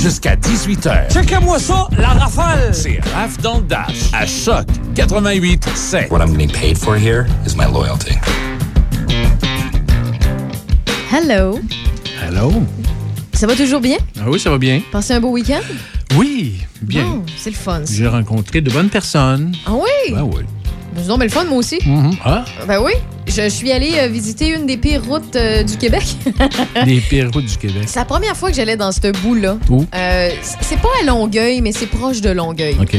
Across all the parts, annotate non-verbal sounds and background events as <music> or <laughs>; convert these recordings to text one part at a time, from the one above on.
jusqu'à 18h. Checkez-moi ça, la rafale! C'est Raf dans le Dash à Choc 88 7. What I'm getting paid for here is my loyalty. Hello. Hello. Ça va toujours bien? Ah oui, ça va bien. Passez un beau week-end? Oui, bien. Bon, c'est le fun. J'ai rencontré de bonnes personnes. Ah oui? Ben oui. Ben, non, mais le fun, moi aussi. Mhm. Ah, Ben oui. Je, je suis allée euh, visiter une des pires routes euh, du Québec. <laughs> les pires routes du Québec. c'est la première fois que j'allais dans ce bout-là. Où? Euh, c'est pas à Longueuil, mais c'est proche de Longueuil. OK.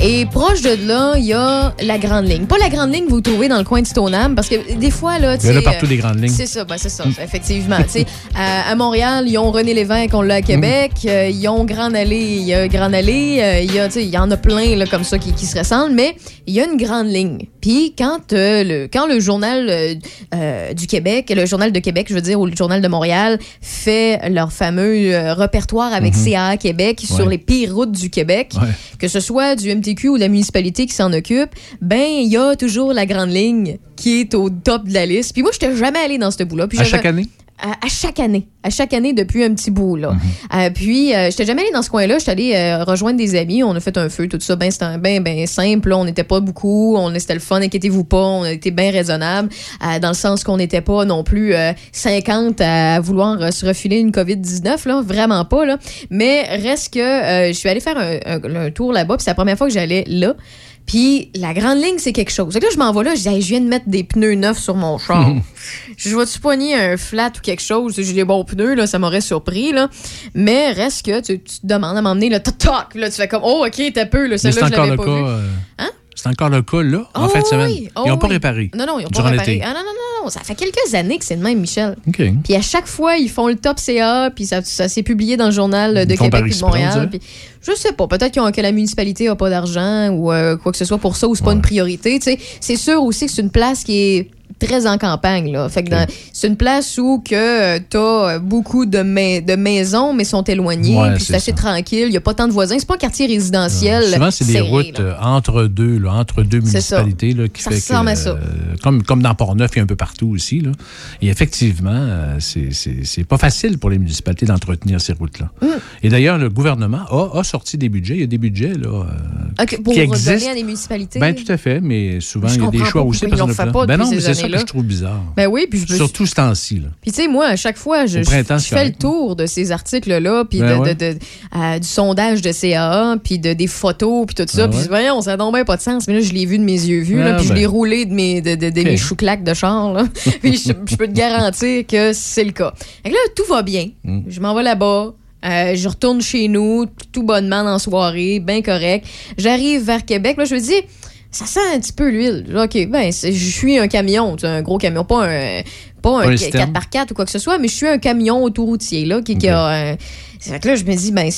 Et proche de là, il y a la Grande Ligne. Pas la Grande Ligne que vous trouvez dans le coin de Stoneham, parce que des fois, là, tu Il y en a sais, partout des grandes lignes. C'est ça, ben c'est ça, effectivement. Tu sais, à, <laughs> à Montréal, ils ont René Lévesque, on l'a à Québec. euh, ils ont Grande Allée, il y a Grande Allée. euh, il y a, tu sais, il y en a plein là, comme ça qui, qui se ressemblent, mais il y a une grande ligne. Puis quand, euh, le, quand le journal euh, euh, du Québec, le journal de Québec, je veux dire, ou le journal de Montréal, fait leur fameux euh, répertoire avec CAA Québec sur les pires routes du Québec, Ouais. que ce soit du MTQ ou de la municipalité qui s'en occupe, ben il y a toujours la grande ligne qui est au top de la liste. Puis moi, je n'étais jamais allée dans ce bout-là. À chaque année? À, à chaque année. À chaque année depuis un petit bout, là. Euh, puis, euh, j'étais jamais allée dans ce coin-là. J'étais allée euh, rejoindre des amis. On a fait un feu, tout ça. Ben, c'était ben, ben simple. là. On n'était pas beaucoup. On C'était le fun, inquiétez-vous pas. On a été bien raisonnable. euh, dans le sens qu'on n'était pas non plus euh, 50 à vouloir euh, se refiler une COVID-19, là. Vraiment pas, là. Mais reste que euh, je suis allée faire un, un- un tour là-bas. Puis c'est la première fois que j'allais là. Puis la grande ligne, c'est quelque chose. Fait que là, je m'en vais là, je dis, Hey, je viens de mettre des pneus neufs sur mon char. je vais-tu poigner un flat ou quelque chose? J'ai des bons pneus, là, ça m'aurait surpris, là. Mais reste que tu, tu te demandes à m'emmener, là, toc, toc, là, tu fais comme, oh, OK, t'as peu, là, celle-là, je l'avais le pas cas. vu. euh, Hein? C'est encore le cas, là, en Oh fin de semaine. oui, oh Ils n'ont pas oui. réparé. Non, non, ils n'ont pas réparé. Ah, non, non, non, non, ça fait quelques années que c'est le même, Michel. OK. Puis à chaque fois, ils font le top CA, puis ça, ça s'est publié dans le journal de Ils Québec et de Montréal. Puis je sais pas, peut-être que la municipalité a pas d'argent ou euh, quoi que ce soit pour ça, ou c'est pas Ouais. une priorité. C'est sûr aussi que c'est une place qui est très en campagne. Là. Fait que dans- c'est une place où que tu as beaucoup de, mai- de maisons, mais sont éloignées. Ouais, puis c'est assez ça. tranquille. Il n'y a pas tant de voisins. C'est pas un quartier résidentiel. Souvent, c'est des routes là. euh, entre deux, là, entre deux C'est ça. municipalités, là, qui Ça fait ressemble que, à ça. euh, comme, comme dans Port-Neuf et un peu partout aussi. Là. Et effectivement, euh, c'est- c'est c'est pas facile pour les municipalités d'entretenir ces routes-là. Mm. Et d'ailleurs, le gouvernement a, a sorti des budgets. Il y a des budgets là, euh, pour qui donner existent. à des municipalités? Ben, tout à fait, mais souvent, il y a des choix aussi. ils parce a fait pas ben non, mais c'est ça que je trouve bizarre. Ben oui, puis je Surtout ce temps-ci. là. Puis tu sais, moi, à chaque fois, je, fais le tour de ces articles-là, puis Ben de, ouais. de- de- euh, du sondage de CAA, puis de, des photos, puis tout ça. Ah Puis voyons, ça n'a bien pas de sens. Mais là, je l'ai vu de mes yeux vus, Ah puis je ben. l'ai roulé de mes, de, de- de Ok. mes chouclaques de char. Là. <laughs> puis je, je peux te garantir que c'est le cas. Fait que là, tout va bien. Mm. Je m'en vais là-bas. euh, je retourne chez nous, tout bonnement dans la soirée, bien correct. J'arrive vers Québec. Là, je me dis, ça sent un petit peu l'huile. OK, ben, je suis un camion, tu sais, un gros camion, pas un, pas un un système. 4x4 ou quoi que ce soit, mais je suis un camion autoroutier, là, qui, a un- C'est fait que là, je me dis, ben,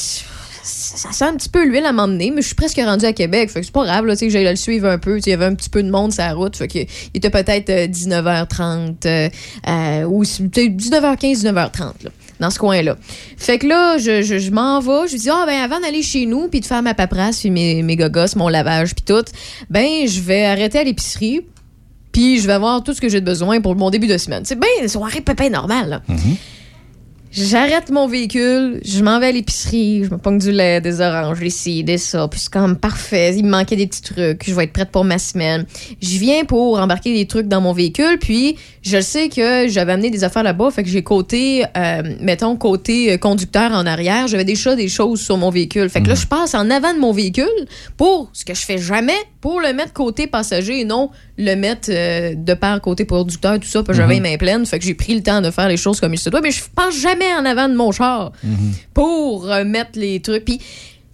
ça sent un petit peu l'huile à m'emmener, mais je suis presque rendu à Québec. Fait que c'est pas grave, là, tu sais, j'allais le suivre un peu. Il y avait un petit peu de monde sur la route. Fait que il était peut-être euh, 19h30 euh, euh, ou peut-être 19h15, 19h30, là, dans ce coin-là. Fait que là, je, m'en vais. Je dis, ah, ben, avant d'aller chez nous, puis de faire ma paperasse, puis mes, mes gogos, mon lavage, puis tout, ben, je vais arrêter à l'épicerie. Puis je vais avoir tout ce que j'ai de besoin pour mon début de semaine. C'est bien une soirée pépin normale. là. J'arrête mon véhicule, je m'en vais à l'épicerie, je me pogne du lait, des oranges, des ci, des ça, puis c'est comme parfait. Il me manquait des petits trucs, je vais être prête pour ma semaine. Je viens pour embarquer des trucs dans mon véhicule, puis je sais que j'avais amené des affaires là-bas, fait que j'ai côté, euh, mettons, côté euh, conducteur en arrière, j'avais déjà des choses sur mon véhicule. Fait que là, je passe en avant de mon véhicule pour, ce que je fais jamais, pour le mettre côté passager et non le mettre euh, de part côté producteur, tout ça, parce que j'avais les mains pleines. Fait que j'ai pris le temps de faire les choses comme il se doit, mais je passe jamais en avant de mon char pour euh, mettre les trucs. Puis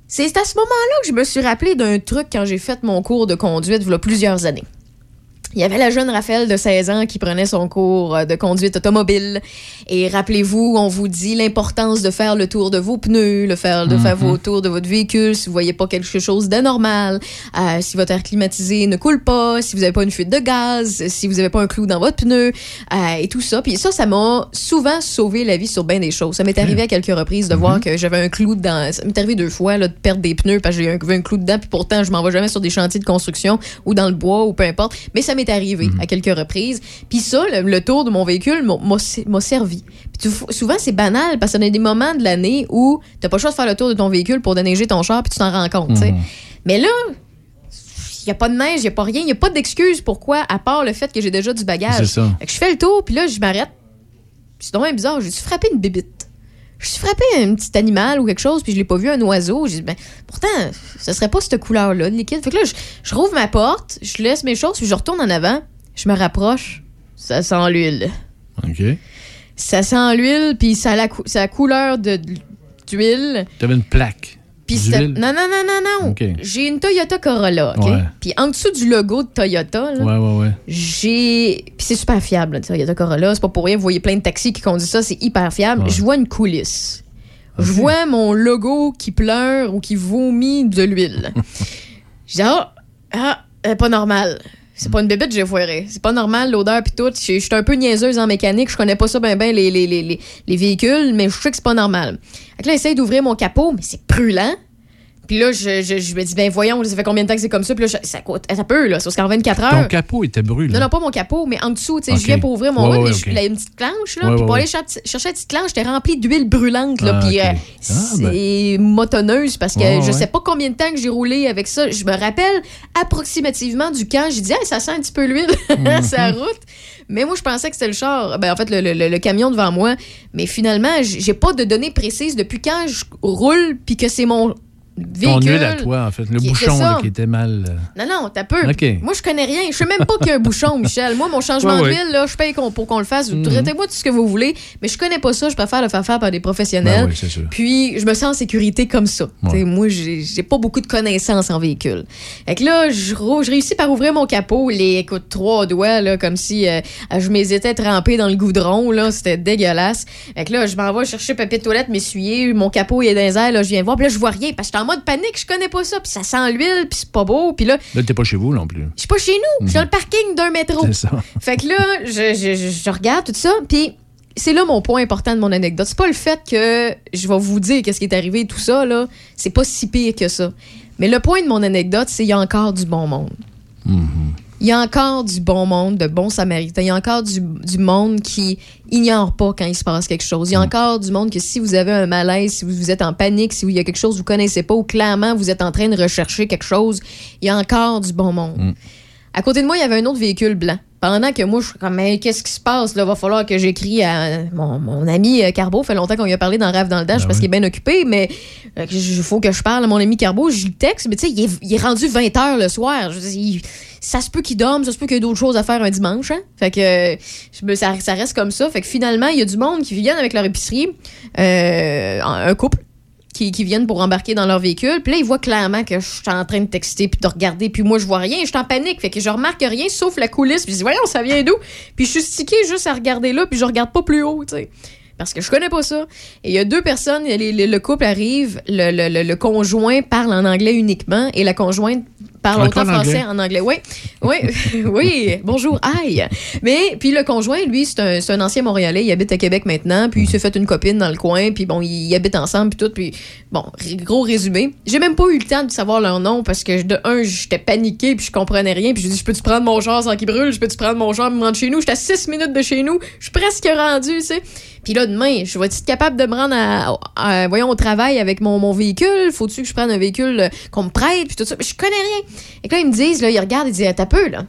c'est à ce moment-là que je me suis rappelé d'un truc quand j'ai fait mon cours de conduite il y a plusieurs années. Il y avait la jeune Raphaël de 16 ans qui prenait son cours euh, de conduite automobile. Et rappelez-vous, on vous dit l'importance de faire le tour de vos pneus, le faire, de faire vos tours de votre véhicule si vous voyez pas quelque chose d'anormal, euh, si votre air climatisé ne coule pas, si vous avez pas une fuite de gaz, si vous avez pas un clou dans votre pneu, euh, et tout ça. Puis ça, ça m'a souvent sauvé la vie sur bien des choses. Ça m'est arrivé à quelques reprises de voir que j'avais un clou dans... Ça m'est arrivé deux fois là, de perdre des pneus parce que j'ai un, un clou dedans, puis pourtant, je m'en vais jamais sur des chantiers de construction ou dans le bois ou peu importe. Mais ça m'est arrivé à quelques reprises. Puis ça, le, le tour de mon véhicule m'a- servi. Puis tu- souvent, c'est banal parce qu'il y a des moments de l'année où t'as pas le choix de faire le tour de ton véhicule pour déneiger ton char puis tu t'en rends compte. sais. Mais là, il n'y a pas de neige, il n'y a pas rien, il n'y a pas d'excuse pourquoi, à part le fait que j'ai déjà du bagage. C'est ça. Fait que je fais le tour, puis là, je m'arrête. C'est vraiment bizarre, j'ai-tu frappé une bébite? J'ai frappé un petit animal ou quelque chose, puis je l'ai pas vu, un oiseau. J'ai dit, ben, pourtant, ce serait pas cette couleur-là de liquide. Fait que là, je, je rouvre ma porte, je laisse mes choses, puis je retourne en avant, je me rapproche, ça sent l'huile. OK. Ça sent l'huile, puis ça a la, cou- ça a la couleur de d'huile. Tu avais une plaque. Puis. Non, non, non, non, non. J'ai une Toyota Corolla, OK? Ouais. Puis en dessous du logo de Toyota, là, Ouais, ouais, ouais. j'ai. Puis c'est super fiable, là, Toyota Corolla. C'est pas pour rien. Vous voyez plein de taxis qui conduisent ça. C'est hyper fiable. Ouais. Je vois une coulisse. Je vois mon logo qui pleure ou qui vomit de l'huile. <laughs> Je dis, ah, ah, euh, pas normal. C'est pas une bébête, j'ai foiré. C'est pas normal, l'odeur pis tout. Je suis un peu niaiseuse en mécanique. Je connais pas ça ben ben, les, les, les, les, les véhicules, mais je sais que c'est pas normal. Fait que là, j'essaye d'ouvrir mon capot, mais c'est brûlant. Puis là, je, je, je me dis, ben voyons, ça fait combien de temps que c'est comme ça? Puis là, je- ça coûte, ça peut, là, c'est jusqu'en 24 heures. Ton capot était brûlé. Non, non, pas mon capot, mais en dessous, tu sais, je viens pour ouvrir mon Ouais, ouais, mais je- ok. là, il y a une petite planche, là, Ouais, puis pour aller chercher, chercher la petite planche, j'étais remplie d'huile brûlante, là, Ah, puis euh, Ah, ben. c'est motonneuse, parce que je sais pas combien de temps que j'ai roulé avec ça. Je me rappelle approximativement du camp, j'ai dit, Hey, ça sent un petit peu l'huile, <laughs> Mhm. sa route. Mais moi, je pensais que c'était le char, ben, en fait, le, le- le- le camion devant moi. Mais finalement, j'ai pas de données précises depuis quand je roule, puis que c'est mon véhicule. Ton huile à toi, en fait. Le qui- bouchon là, qui était mal. euh, Non, non, t'as peu. Moi, je connais rien. Je sais même pas qu'il y a un bouchon, <laughs> Michel. Moi, mon changement Ouais, d'huile, là, je paye pour qu'on le fasse. Mhm. Traitez-moi tout ce que vous voulez. Mais je connais pas ça. Je préfère le faire faire par des professionnels. Ben oui, c'est sûr. Puis, je me sens en sécurité comme ça. Ouais. Moi, j'ai pas beaucoup de connaissances en véhicule. Fait que là, je, réussis par ouvrir mon capot, les écoute, trois doigts, là, comme si euh, je m'étais trempé dans le goudron. là. C'était dégueulasse. Fait que là, je m'en vais chercher papier de toilette, m'essuyer. Mon capot il est dans les airs. Là, je viens voir. Puis là, je vois rien. Parce que mode panique. Je connais pas ça. Puis ça sent l'huile. Puis c'est pas beau. Puis là, Là, t'es pas chez vous non plus. je suis pas chez nous. Je suis dans le parking d'un métro. C'est ça. <laughs> Fait que là, je, je- je- regarde tout ça, puis c'est là mon point important de mon anecdote. C'est pas le fait que je vais vous dire qu'est-ce qui est arrivé, tout ça, là. C'est pas si pire que ça. Mais le point de mon anecdote, c'est qu'il y a encore du bon monde. Il y a encore du bon monde, de bons samaritains. Il y a encore du, du monde qui ignore pas quand il se passe quelque chose. Il y a encore du monde que si vous avez un malaise, si vous, vous êtes en panique, si il y a quelque chose que vous connaissez pas ou clairement vous êtes en train de rechercher quelque chose, il y a encore du bon monde. À côté de moi, il y avait un autre véhicule blanc. Pendant que moi, je suis comme, mais qu'est-ce qui se passe? Là, va falloir que j'écris à mon, mon ami euh, Carbo. fait longtemps qu'on lui a parlé dans Rêve dans le Dash Ben parce oui. qu'il est bien occupé, mais euh, il faut que je parle à mon ami Carbo. Je lui texte, mais tu sais, il est, il est rendu 20 h le soir. Je il- ça se peut qu'il dorme, ça se peut qu'il y ait d'autres choses à faire un dimanche. Hein? Fait que euh, je ça, ça reste comme ça. Fait que finalement, il y a du monde qui viennent avec leur épicerie, euh, un couple qui, viennent pour embarquer dans leur véhicule. Puis là, ils voient clairement que je suis en train de texter puis de regarder. Puis moi, je vois rien. Je suis en panique. Fait que je remarque rien sauf la coulisse. Puis je dis, voyons, ça vient d'où? Puis je suis stické juste à regarder là. Puis je regarde pas plus haut, tu sais. Parce que je connais pas ça. Et il y a deux personnes. le, le couple arrive. Le conjoint parle en anglais uniquement. Et la conjointe parle autant en français en anglais. Oui, oui, <laughs> oui. Bonjour, aïe. Mais puis le conjoint, lui, c'est un, un ancien Montréalais. Il habite à Québec maintenant. Puis il s'est fait une copine dans le coin. Puis bon, ils habitent ensemble. Puis tout. Puis bon, gros résumé. J'ai même pas eu le temps de savoir leur nom parce que de un, j'étais paniqué. Puis je comprenais rien. Puis je dis, je peux-tu prendre mon char sans qu'il brûle? Je peux-tu prendre mon char et me rendre chez nous? J'étais à 6 minutes de chez nous. Je suis presque rendu, tu sais. Puis là, demain, je vais être capable de me rendre à, à- voyons, au travail avec mon, mon véhicule? Faut-tu que je prenne un véhicule euh, qu'on me prête? Puis tout ça? Mais je connais rien. Et que là, ils me disent, là, ils regardent, ils disent, t'as peu, là.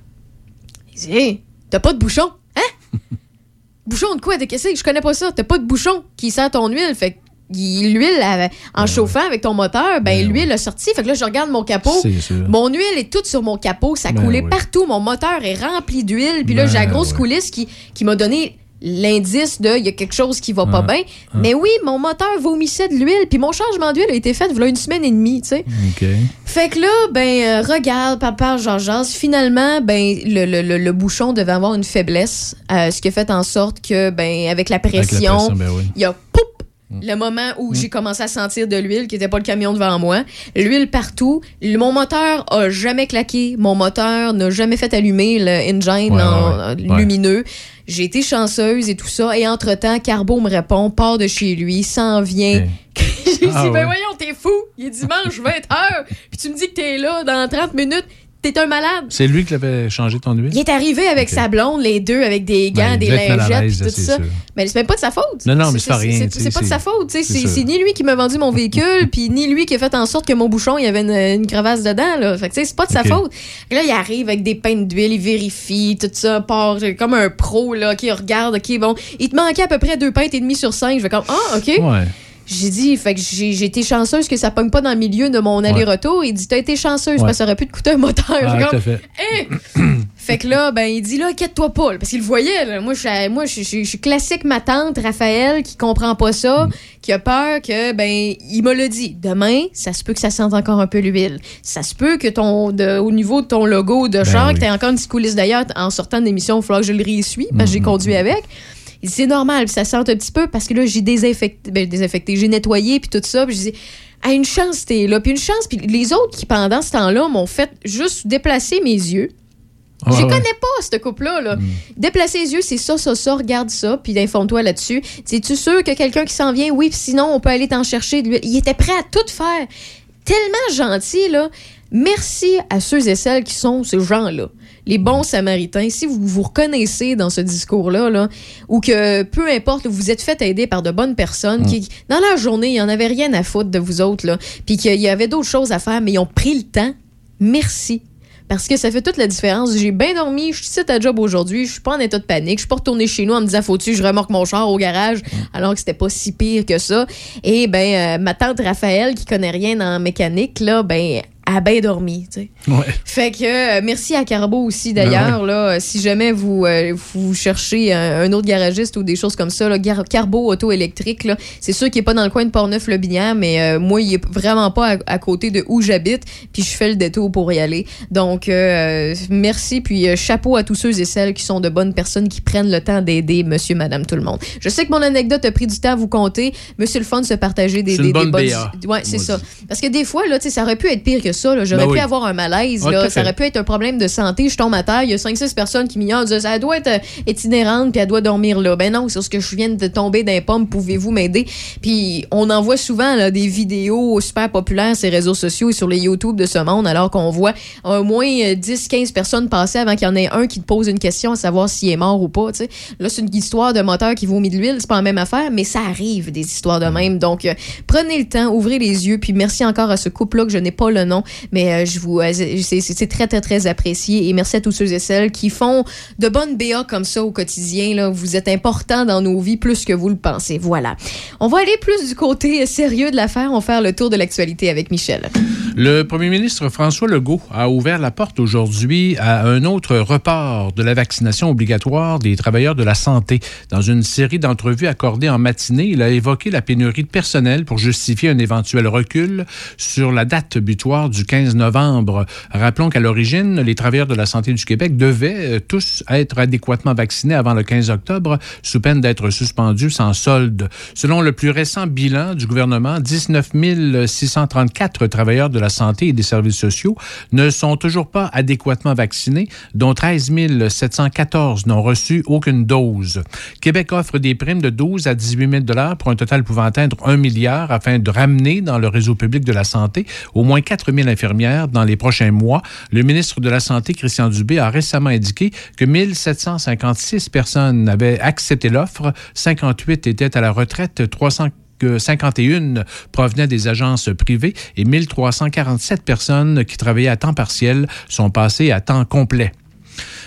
Ils disent, hey, t'as pas de bouchon? Hein? <laughs> bouchon de quoi? De qu'est-ce que Je connais pas ça. T'as pas de bouchon qui sert ton huile. Fait que il- l'huile, en chauffant avec ton moteur, ben, Ben l'huile a sorti. Fait que là, je regarde mon capot. Mon huile est toute sur mon capot, ça Ben coulait oui. partout. Mon moteur est rempli d'huile. Puis là, Ben j'ai la grosse coulisse qui, qui m'a donné l'indice de il y a quelque chose qui va pas bien. Mais oui, mon moteur vomissait de l'huile. Puis mon changement d'huile a été fait a une semaine et demie, tu sais. OK. Fait que là, ben, euh, regarde, papa, Jean jase Finalement, ben, le, le- le- le bouchon devait avoir une faiblesse, euh, ce qui a fait en sorte que, ben, avec la Avec la pression, ben oui. il y a poup, le moment où j'ai commencé à sentir de l'huile, qui n'était pas le camion devant moi. L'huile partout. Mon moteur a jamais claqué. Mon moteur n'a jamais fait allumer le engine Ouais, en- ouais, ouais. lumineux. J'ai été chanceuse et tout ça. Et entre-temps, Carbo me répond, part de chez lui, s'en vient. <laughs> J'ai Ah dit, ben ouais. voyons, t'es fou. Il est dimanche, 20h. Puis tu me dis que t'es là dans 30 minutes. T'es un malade. C'est lui qui l'avait changé ton huile? Il est arrivé avec sa blonde, les deux, avec des gants, Ben, il des lingettes, tout ça. sûr. Mais c'est même pas de sa faute. Non, non, mais c'est pas rien, c'est- pas de sa faute. c'est ni lui qui m'a vendu mon véhicule, puis ni lui qui a fait en sorte que mon bouchon, il y avait une, une crevasse dedans. Là. Fait que, c'est pas de sa faute. Là, il arrive avec des peintes d'huile, il vérifie, tout ça, part euh, comme un pro, là, qui regarde, OK, bon, il te manquait à peu près deux pintes et demie sur cinq. Je vais comme, ah, OK. Ouais. J'ai dit, fait que j'ai été chanceuse que ça pogne pas dans le milieu de mon aller-retour. Il dit, t'as été chanceuse parce que ça aurait pu te coûter un moteur. Ah, comme, fait. <clears throat> fait que là, ben, il dit, là, inquiète-toi pas, parce qu'il le voyait, là. Moi, je suis- moi, je je- je suis classique ma tante, Raphaël, qui comprend pas ça, qui a peur que, ben, il me l'a dit. Demain, ça se peut que ça sente encore un peu l'huile. Ça se peut que ton, de- au niveau de ton logo de char, oui. que t'aies encore une petite coulisse d'ailleurs, en sortant de l'émission, il va falloir que je le réessuie, parce que j'ai conduit avec. C'est normal, puis ça sent un petit peu parce que là, j'ai désinfecté, ben, désinfecté, j'ai nettoyé, puis tout ça, puis je dis, ah, une chance, t'es là, puis une chance, puis les autres qui, pendant ce temps-là, m'ont fait juste déplacer mes yeux. Ouais, Je ouais. connais pas ce couple-là. Là. Déplacer les yeux, c'est ça, ça, ça, regarde ça, puis informe-toi là-dessus. Es-tu sûr que quelqu'un qui s'en vient? Oui, puis sinon, on peut aller t'en chercher. Il était prêt à tout faire. Tellement gentil, là. Merci à ceux et celles qui sont ces gens-là. Les bons samaritains, si vous vous reconnaissez dans ce discours-là, là, ou que peu importe, vous êtes fait aider par de bonnes personnes qui, dans leur journée, il n'y en avait rien à foutre de vous autres, là, puis qu'il y avait d'autres choses à faire, mais ils ont pris le temps. Merci. Parce que ça fait toute la différence. J'ai bien dormi, je suis à job aujourd'hui, je suis pas en état de panique, je suis pas retournée chez nous en me disant faut-tu je remorque mon char au garage? Alors que c'était pas si pire que ça. Et ben euh, ma tante Raphaël qui connaît rien en mécanique là, ben a bien dormi, tu sais. Ouais. Fait que euh, merci à Carbo aussi d'ailleurs là, euh, si jamais vous euh, vous cherchez un, un autre garagiste ou des choses comme ça là, Gar- Carbo auto électrique là, c'est sûr qu'il est pas dans le coin de Portneuf le Binière mais euh, moi il est vraiment pas à, à côté de où j'habite puis je fais le détour pour y aller. Donc merci puis chapeau à tous ceux et celles qui sont de bonnes personnes qui prennent le temps d'aider monsieur madame tout le monde. Je sais que mon anecdote a pris du temps à vous compter, monsieur le fun de se partager des C'est des, une des bonne bonnes Ouais, c'est ça. Parce que des fois là, ça aurait pu être pire que ça là. j'aurais Ben pu oui. avoir un malaise là, ça aurait pu être un problème de santé, je tombe à terre, il y a 5 6 personnes qui m'ignorent, disent elle doit être euh, itinérante puis elle doit dormir là. Ben non, c'est parce que je viens de tomber d'un pomme, pouvez-vous m'aider? Puis on en voit souvent là, des vidéos super populaires sur les réseaux sociaux et sur les YouTube de ce monde alors qu'on voit au moins 10 15 personnes passer avant qu'il y en ait un qui te pose une question à savoir s'il est mort ou pas. Là, c'est une histoire de moteur qui vomit de l'huile, c'est pas la même affaire, mais ça arrive des histoires de même. Donc euh, prenez le temps, ouvrez les yeux puis merci encore à ce couple là que je n'ai pas le nom, mais euh, je vous euh, c'est très très très apprécié et merci à tous ceux et celles qui font de bonnes BA comme ça au quotidien là, vous êtes importants dans nos vies plus que vous le pensez. Voilà. On va aller plus du côté sérieux de l'affaire, on va faire le tour de l'actualité avec Michel. Le premier ministre François Legault a ouvert la porte aujourd'hui à un autre report de la vaccination obligatoire des travailleurs de la santé. Dans une série d'entrevues accordées en matinée, il a évoqué la pénurie de personnel pour justifier un éventuel recul sur la date butoir du 15 novembre. Rappelons qu'à l'origine, les travailleurs de la santé du Québec devaient euh, tous être adéquatement vaccinés avant le 15 octobre, sous peine d'être suspendus sans solde. Selon le plus récent bilan du gouvernement, 19 634 travailleurs de la santé et des services sociaux ne sont toujours pas adéquatement vaccinés, dont 13 714 n'ont reçu aucune dose. Québec offre des primes de 12 à 18 000 dollars pour un total pouvant atteindre 1 milliard afin de ramener dans le réseau public de la santé au moins 4 000 infirmières dans les prochains mois. Le ministre de la Santé, Christian Dubé, a récemment indiqué que 1756 personnes avaient accepté l'offre, 58 étaient à la retraite, 300 que 51 provenaient des agences privées et 1347 personnes qui travaillaient à temps partiel sont passées à temps complet.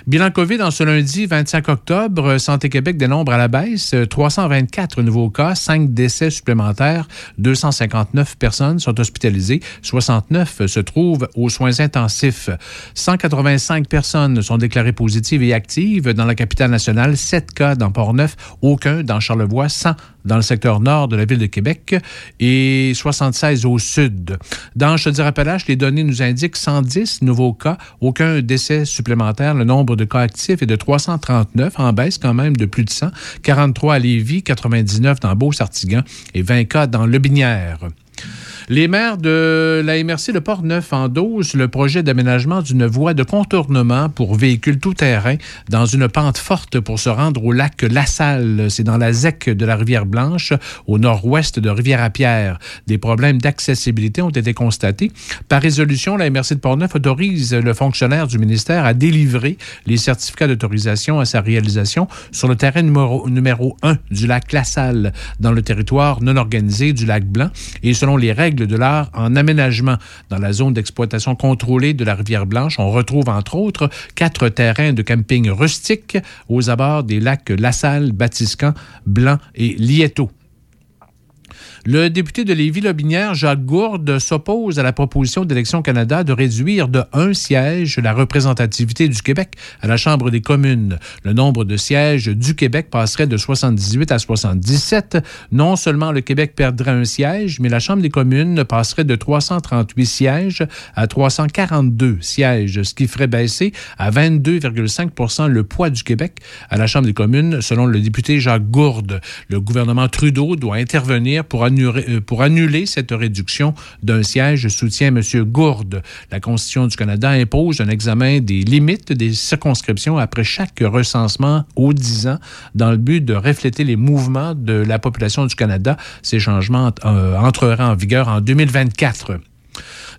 Bilan COVID en ce lundi 25 octobre, Santé Québec dénombre à la baisse 324 nouveaux cas, 5 décès supplémentaires, 259 personnes sont hospitalisées, 69 se trouvent aux soins intensifs. 185 personnes sont déclarées positives et actives dans la capitale nationale, 7 cas dans Port-Neuf, aucun dans Charlevoix, 100 dans le secteur nord de la ville de Québec et 76 au sud. Dans Chaudière-Appalaches, les données nous indiquent 110 nouveaux cas, aucun décès supplémentaire. Le nombre de cas actifs est de 339, en baisse quand même de plus de 100. 43 à Lévis, 99 dans Beau-Sartigan et 20 cas dans Le Binière. Les maires de la MRC de Port-Neuf endossent le projet d'aménagement d'une voie de contournement pour véhicules tout-terrain dans une pente forte pour se rendre au lac La Salle. C'est dans la ZEC de la Rivière-Blanche, au nord-ouest de Rivière-à-Pierre. Des problèmes d'accessibilité ont été constatés. Par résolution, la MRC de Port-Neuf autorise le fonctionnaire du ministère à délivrer les certificats d'autorisation à sa réalisation sur le terrain numéro, numéro 1 du lac La Salle, dans le territoire non organisé du lac Blanc et selon les règles de l'art en aménagement. Dans la zone d'exploitation contrôlée de la rivière Blanche, on retrouve entre autres quatre terrains de camping rustiques aux abords des lacs La Salle, Batiscan, Blanc et Lieto. Le député de Lévis-Lobinière, Jacques Gourde, s'oppose à la proposition d'Élection Canada de réduire de un siège la représentativité du Québec à la Chambre des communes. Le nombre de sièges du Québec passerait de 78 à 77. Non seulement le Québec perdrait un siège, mais la Chambre des communes passerait de 338 sièges à 342 sièges, ce qui ferait baisser à 22,5% le poids du Québec à la Chambre des communes, selon le député Jacques Gourde. Le gouvernement Trudeau doit intervenir pour euh, pour annuler cette réduction d'un siège, soutient M. Gourde. La Constitution du Canada impose un examen des limites des circonscriptions après chaque recensement aux 10 ans dans le but de refléter les mouvements de la population du Canada. Ces changements euh, entreraient en vigueur en 2024.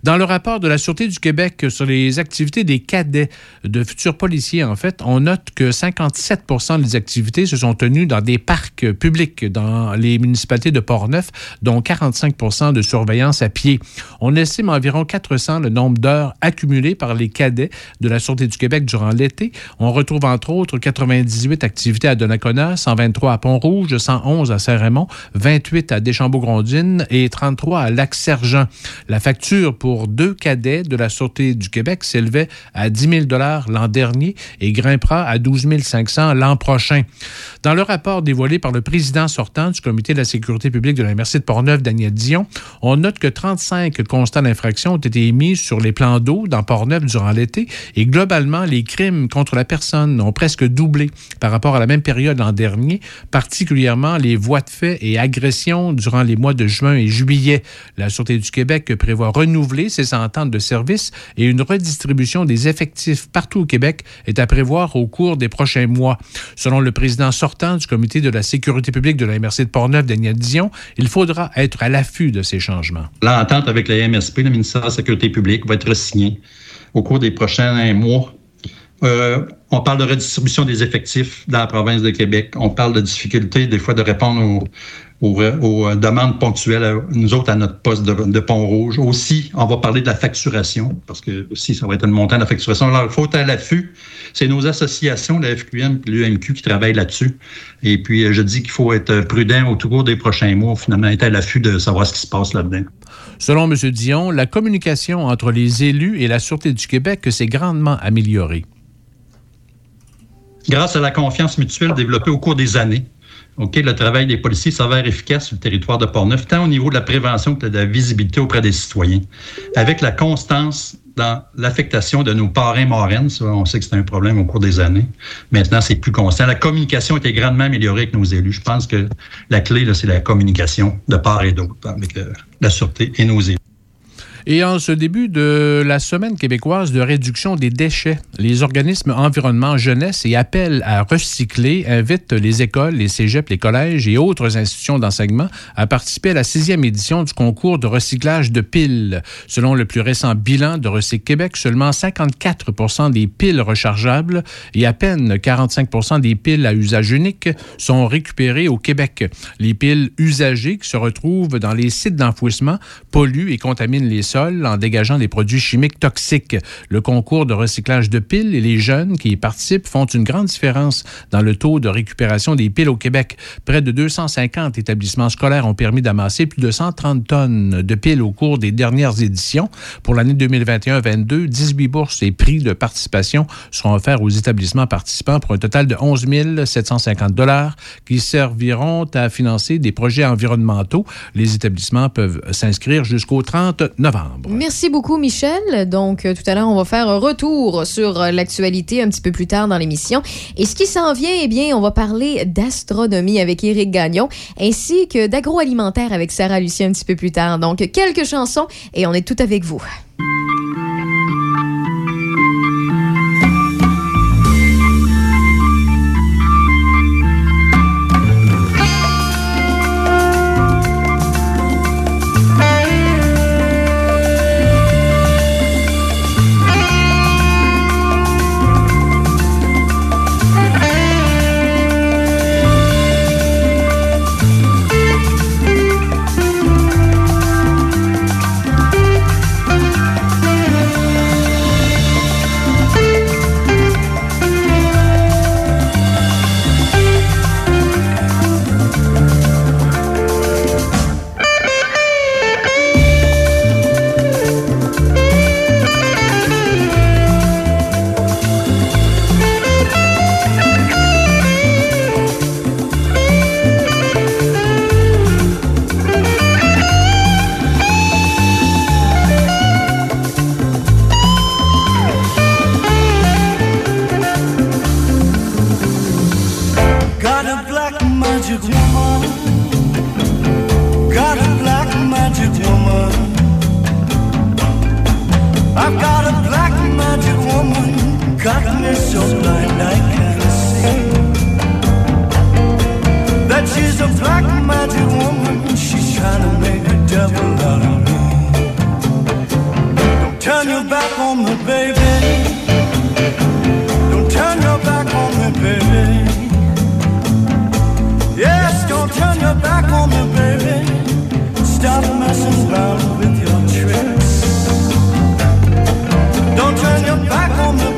Dans le rapport de la Sûreté du Québec sur les activités des cadets de futurs policiers, en fait, on note que 57% des activités se sont tenues dans des parcs publics dans les municipalités de Port-Neuf, dont 45% de surveillance à pied. On estime environ 400 le nombre d'heures accumulées par les cadets de la Sûreté du Québec durant l'été. On retrouve entre autres 98 activités à Donnacona, 123 à Pont-Rouge, 111 à Saint-Raymond, 28 à Deschambault-Grondines et 33 à Lac-Sergent. La facture pour pour deux cadets de la Sûreté du Québec s'élevait à 10 000 l'an dernier et grimpera à 12 500 l'an prochain. Dans le rapport dévoilé par le président sortant du Comité de la sécurité publique de la MRC de Portneuf, Daniel Dion, on note que 35 constats d'infraction ont été émis sur les plans d'eau dans Portneuf durant l'été et globalement, les crimes contre la personne ont presque doublé par rapport à la même période l'an dernier, particulièrement les voies de fait et agressions durant les mois de juin et juillet. La Sûreté du Québec prévoit renouveler ces ententes de service et une redistribution des effectifs partout au Québec est à prévoir au cours des prochains mois. Selon le président sortant du Comité de la sécurité publique de la MRC de Portneuf, Daniel Dion, il faudra être à l'affût de ces changements. L'entente avec la MSP, le ministère de la Sécurité publique, va être signée au cours des prochains mois. Euh, on parle de redistribution des effectifs dans la province de Québec. On parle de difficulté des fois de répondre aux, aux, euh, demandes ponctuelles, euh, nous autres, à notre poste de, Pont-Rouge. Aussi, on va parler de la facturation, parce que aussi, ça va être un montant de la facturation. Alors, il faut être à l'affût. C'est nos associations, la FQM et l'UMQ, qui travaillent là-dessus. Et puis, euh, je dis qu'il faut être prudent au cours des prochains mois, finalement, être à l'affût de savoir ce qui se passe là-dedans. Selon M. Dion, la communication entre les élus et la Sûreté du Québec s'est grandement améliorée. Grâce à la confiance mutuelle développée au cours des années, OK, le travail des policiers s'avère efficace sur le territoire de Portneuf, tant au niveau de la prévention que de la visibilité auprès des citoyens. Avec la constance dans l'affectation de nos parrains marraines, on sait que c'est un problème au cours des années. Maintenant, c'est plus constant. La communication a été grandement améliorée avec nos élus. Je pense que la clé, c'est la communication de part et d'autre avec euh, la sûreté et nos élus. Et en ce début de la semaine québécoise de réduction des déchets, les organismes environnement jeunesse et appel à recycler invitent les écoles, les cégeps, les collèges et autres institutions d'enseignement à participer à la sixième édition du concours de recyclage de piles. Selon le plus récent bilan de Recyc Québec, seulement 54% des piles rechargeables et à peine 45 des piles à usage unique sont récupérées au Québec. Les piles usagées qui se retrouvent dans les sites d'enfouissement polluent et contaminent les en dégageant des produits chimiques toxiques. Le concours de recyclage de piles et les jeunes qui y participent font une grande différence dans le taux de récupération des piles au Québec. Près de 250 établissements scolaires ont permis d'amasser plus de 130 tonnes de piles au cours des dernières éditions. Pour l'année 2021-22, 18 bourses et prix de participation seront offerts aux établissements participants pour un total de 11 750 dollars qui serviront à financer des projets environnementaux. Les établissements peuvent s'inscrire jusqu'au 30 novembre. Merci beaucoup, Michel. Donc, euh, tout à l'heure, on va faire un retour sur euh, l'actualité un petit peu plus tard dans l'émission. Et ce qui s'en vient, eh bien, on va parler d'astronomie avec Éric Gagnon, ainsi que d'agroalimentaire avec Sarah Lucie un petit peu plus tard. Donc, quelques chansons et on est tout avec vous. Don't turn your back on me.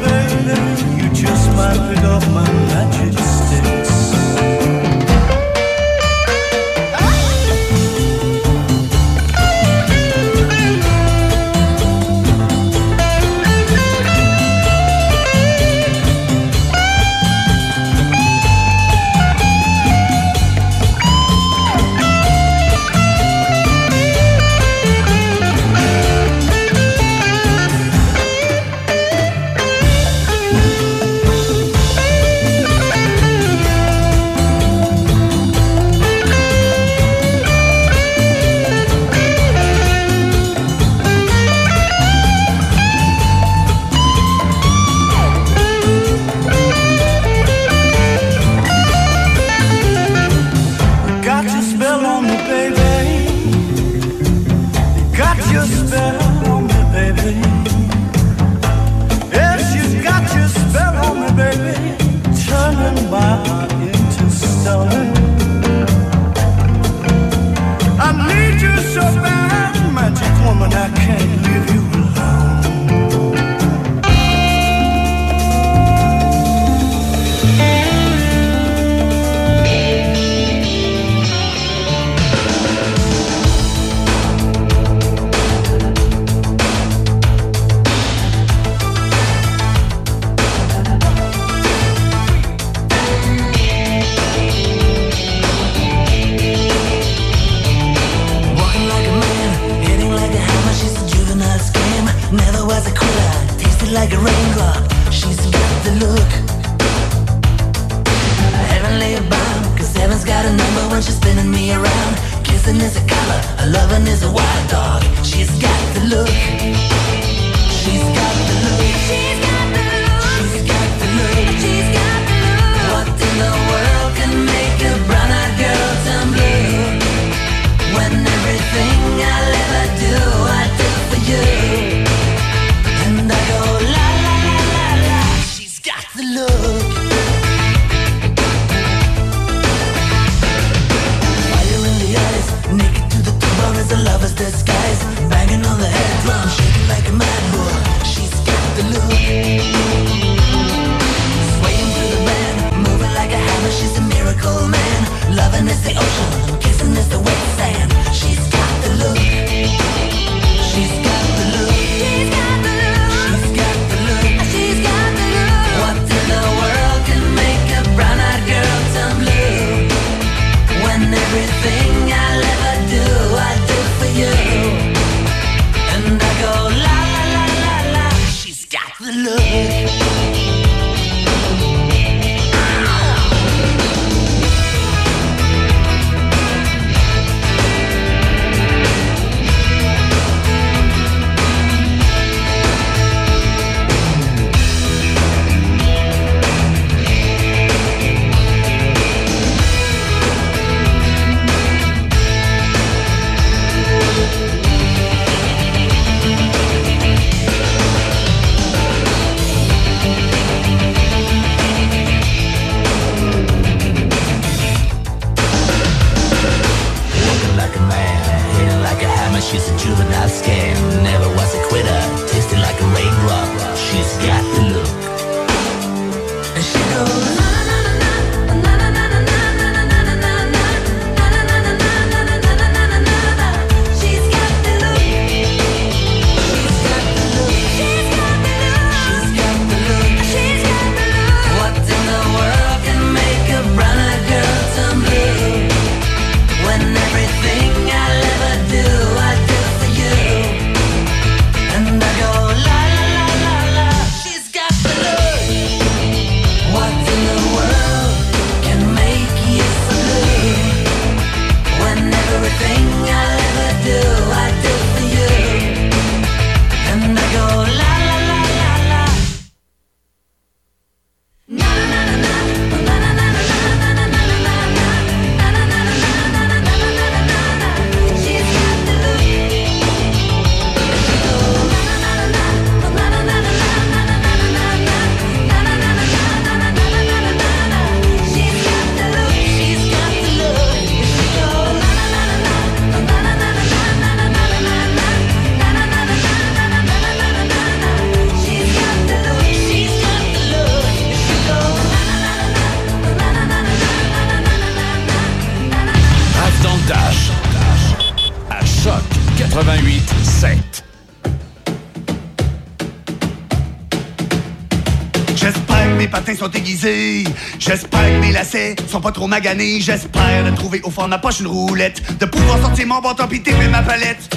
Pas trop maganés. J'espère de trouver au fond de ma poche une roulette. De pouvoir sortir mon bâton pis taper ma palette.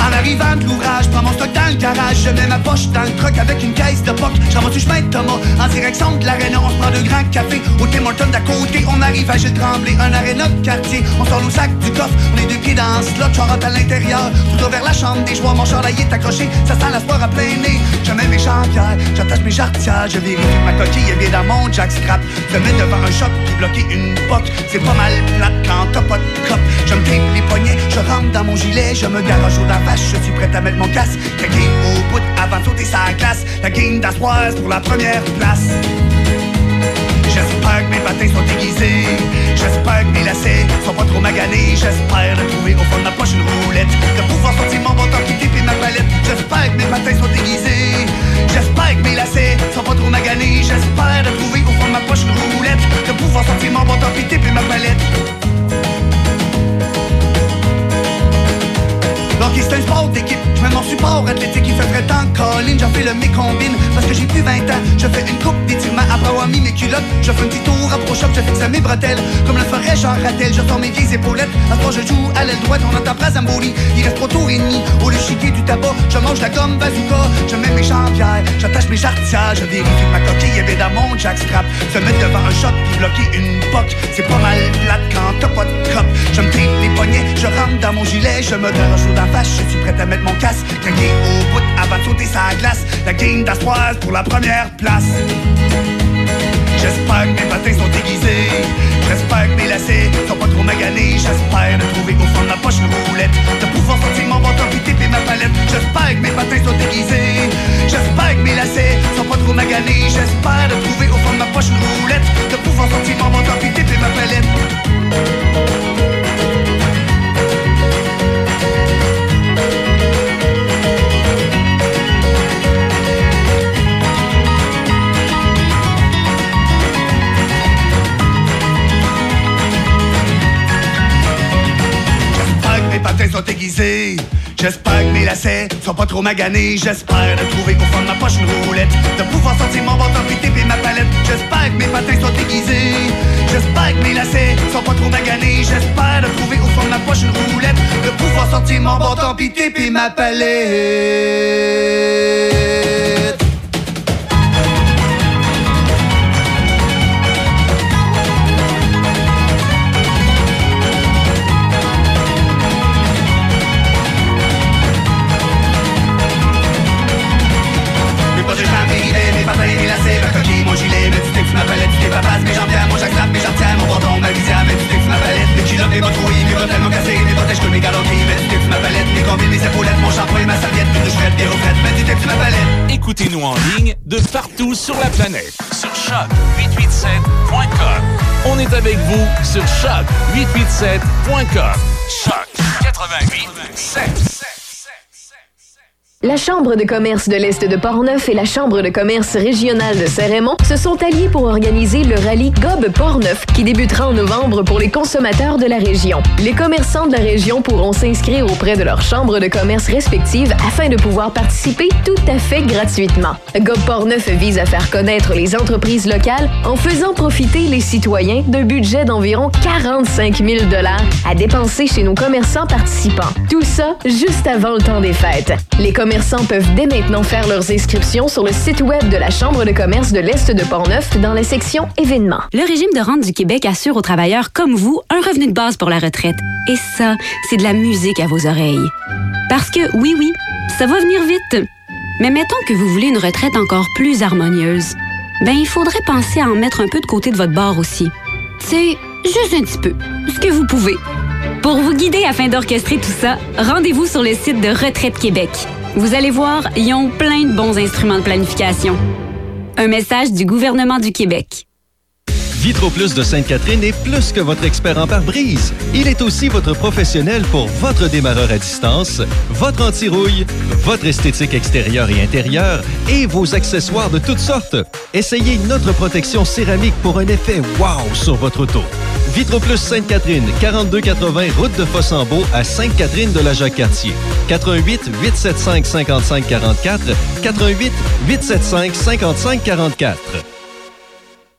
En arrivant de l'ouvrage, prends mon stock Je mets ma poche dans le truck avec une caisse de poc. J'envoie du chemin de Thomas en direction de l'aréna. On se prend deux grands cafés au Tim Hortons d'à côté. On arrive à Gilles Tremblay, un aréna de quartier. On sort nos sacs du coffre, on est deux pieds dans ce slot. J'en rentre à l'intérieur, tout vers la chambre des joies. Mon chandail est accroché, ça sent la sport à plein nez. Je mets mes champières, j'attache mes jarretières. Je vérifie ma coquille est bien dans mon jackstrap. Je mets devant un choc puis bloquer une poque. C'est pas mal plate quand t'as pas de cop. Je me tape les poignets, je rentre dans mon gilet. Je me garage au la vache, je suis prêt à mettre mon casque. Au bout avant de sauter sa glace. La game d'Aspoise pour la première place. J'espère que mes patins sont aiguisés. J'espère que mes lacets sont pas trop maganés. J'espère de trouver au fond de ma poche une roulette. De pouvoir sortir mon bâton qui et ma palette. J'espère que mes patins sont aiguisés. J'espère que mes lacets sont pas trop maganés. J'espère de trouver au fond de ma poche une roulette. De pouvoir sortir mon bâton qui et ma palette. Donc c'est un sport d'équipe, je mets mon support athlétique, il fait vrai temps. Colin, j'en fais le mécombine parce que j'ai plus 20 ans, je fais une coupe d'étirement après avoir mis mes culottes, je fais un petit tour à pro-shop, je fixe à mes bretelles, comme le ferait Jean Rattel, je mes vieilles épaulettes, à ce je joue à l'aile droite, on entend phrase Zamboni, il reste trois tours et demi, au lieu chiquer du tabac, je mange la gomme bazooka, je mets mes jambières, j'attache mes jarretières, je vérifie ma coquille est dans mon jackstrap, se mettre devant un shot puis bloquer une c'est pas mal plate quand t'as pas de cop, je me tripe les poignets, je rentre dans mon gilet, je me garage au la face, je suis prêt à mettre mon casque, craquer au bout avant de sauter sa glace, la game d'Aspoise pour la première place. J'espère que mes patins sont aiguisés. J'espère que mes lacets sont pas trop maganés. J'espère de trouver au fond de ma poche une roulette. De pouvoir sortir mon bâton puis taper ma palette. J'espère que mes patins sont aiguisés. J'espère que mes lacets sont pas trop maganés. J'espère de trouver poche une roulette. De sortir mon bâton puis taper ma palette. J'espère que mes lacets sont pas trop maganés. J'espère de trouver au fond de ma poche une roulette. De pouvoir sortir mon bâton puis taper ma palette. J'espère que mes patins sont aiguisés. J'espère que mes lacets sont pas trop maganés. J'espère de trouver au fond de ma poche une roulette. De pouvoir sortir mon bâton puis taper ma palette. Sur la planète. Sur choc887.com. On est avec vous sur choc887.com. Choc 88 La Chambre de commerce de l'Est de Portneuf et la Chambre de commerce régionale de Saint-Raymond se sont alliés pour organiser le rallye Gob Portneuf qui débutera en novembre pour les consommateurs de la région. Les commerçants de la région pourront s'inscrire auprès de leur chambre de commerce respective afin de pouvoir participer tout à fait gratuitement. Gob Portneuf vise à faire connaître les entreprises locales en faisant profiter les citoyens d'un budget d'environ 45 000 à dépenser chez nos commerçants participants. Tout ça juste avant le temps des fêtes. Commerçants peuvent dès maintenant faire leurs inscriptions sur le site web de la Chambre de commerce de l'Est de Portneuf dans la section événements. Le régime de rente du Québec assure aux travailleurs comme vous un revenu de base pour la retraite. Et ça, c'est de la musique à vos oreilles. Parce que oui, oui, ça va venir vite. Mais mettons que vous voulez une retraite encore plus harmonieuse. Ben, il faudrait penser à en mettre un peu de côté de votre bord aussi. C'est juste un petit peu. Ce que vous pouvez. Pour vous guider afin d'orchestrer tout ça, rendez-vous sur le site de Retraite Québec. Vous allez voir, ils ont plein de bons instruments de planification. Un message du gouvernement du Québec. Vitro Plus de Sainte-Catherine est plus que votre expert en pare-brise. Il est aussi votre professionnel pour votre démarreur à distance, votre anti-rouille, votre esthétique extérieure et intérieure et vos accessoires de toutes sortes. Essayez notre protection céramique pour un effet wow sur votre auto. Vitro Plus Sainte-Catherine, 4280 route de Fossambeau à Sainte-Catherine de la Jacques-Cartier. 88 875 55 44 88 875 55 44.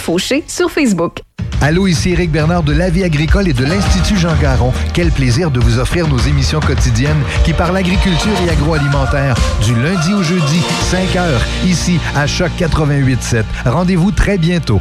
Fauché sur Facebook. Allô, ici Éric Bernard de La Vie agricole et de l'Institut Jean Garon. Quel plaisir de vous offrir nos émissions quotidiennes qui parlent agriculture et agroalimentaire du lundi au jeudi, 5 heures, ici à Choc 88.7. Rendez-vous très bientôt.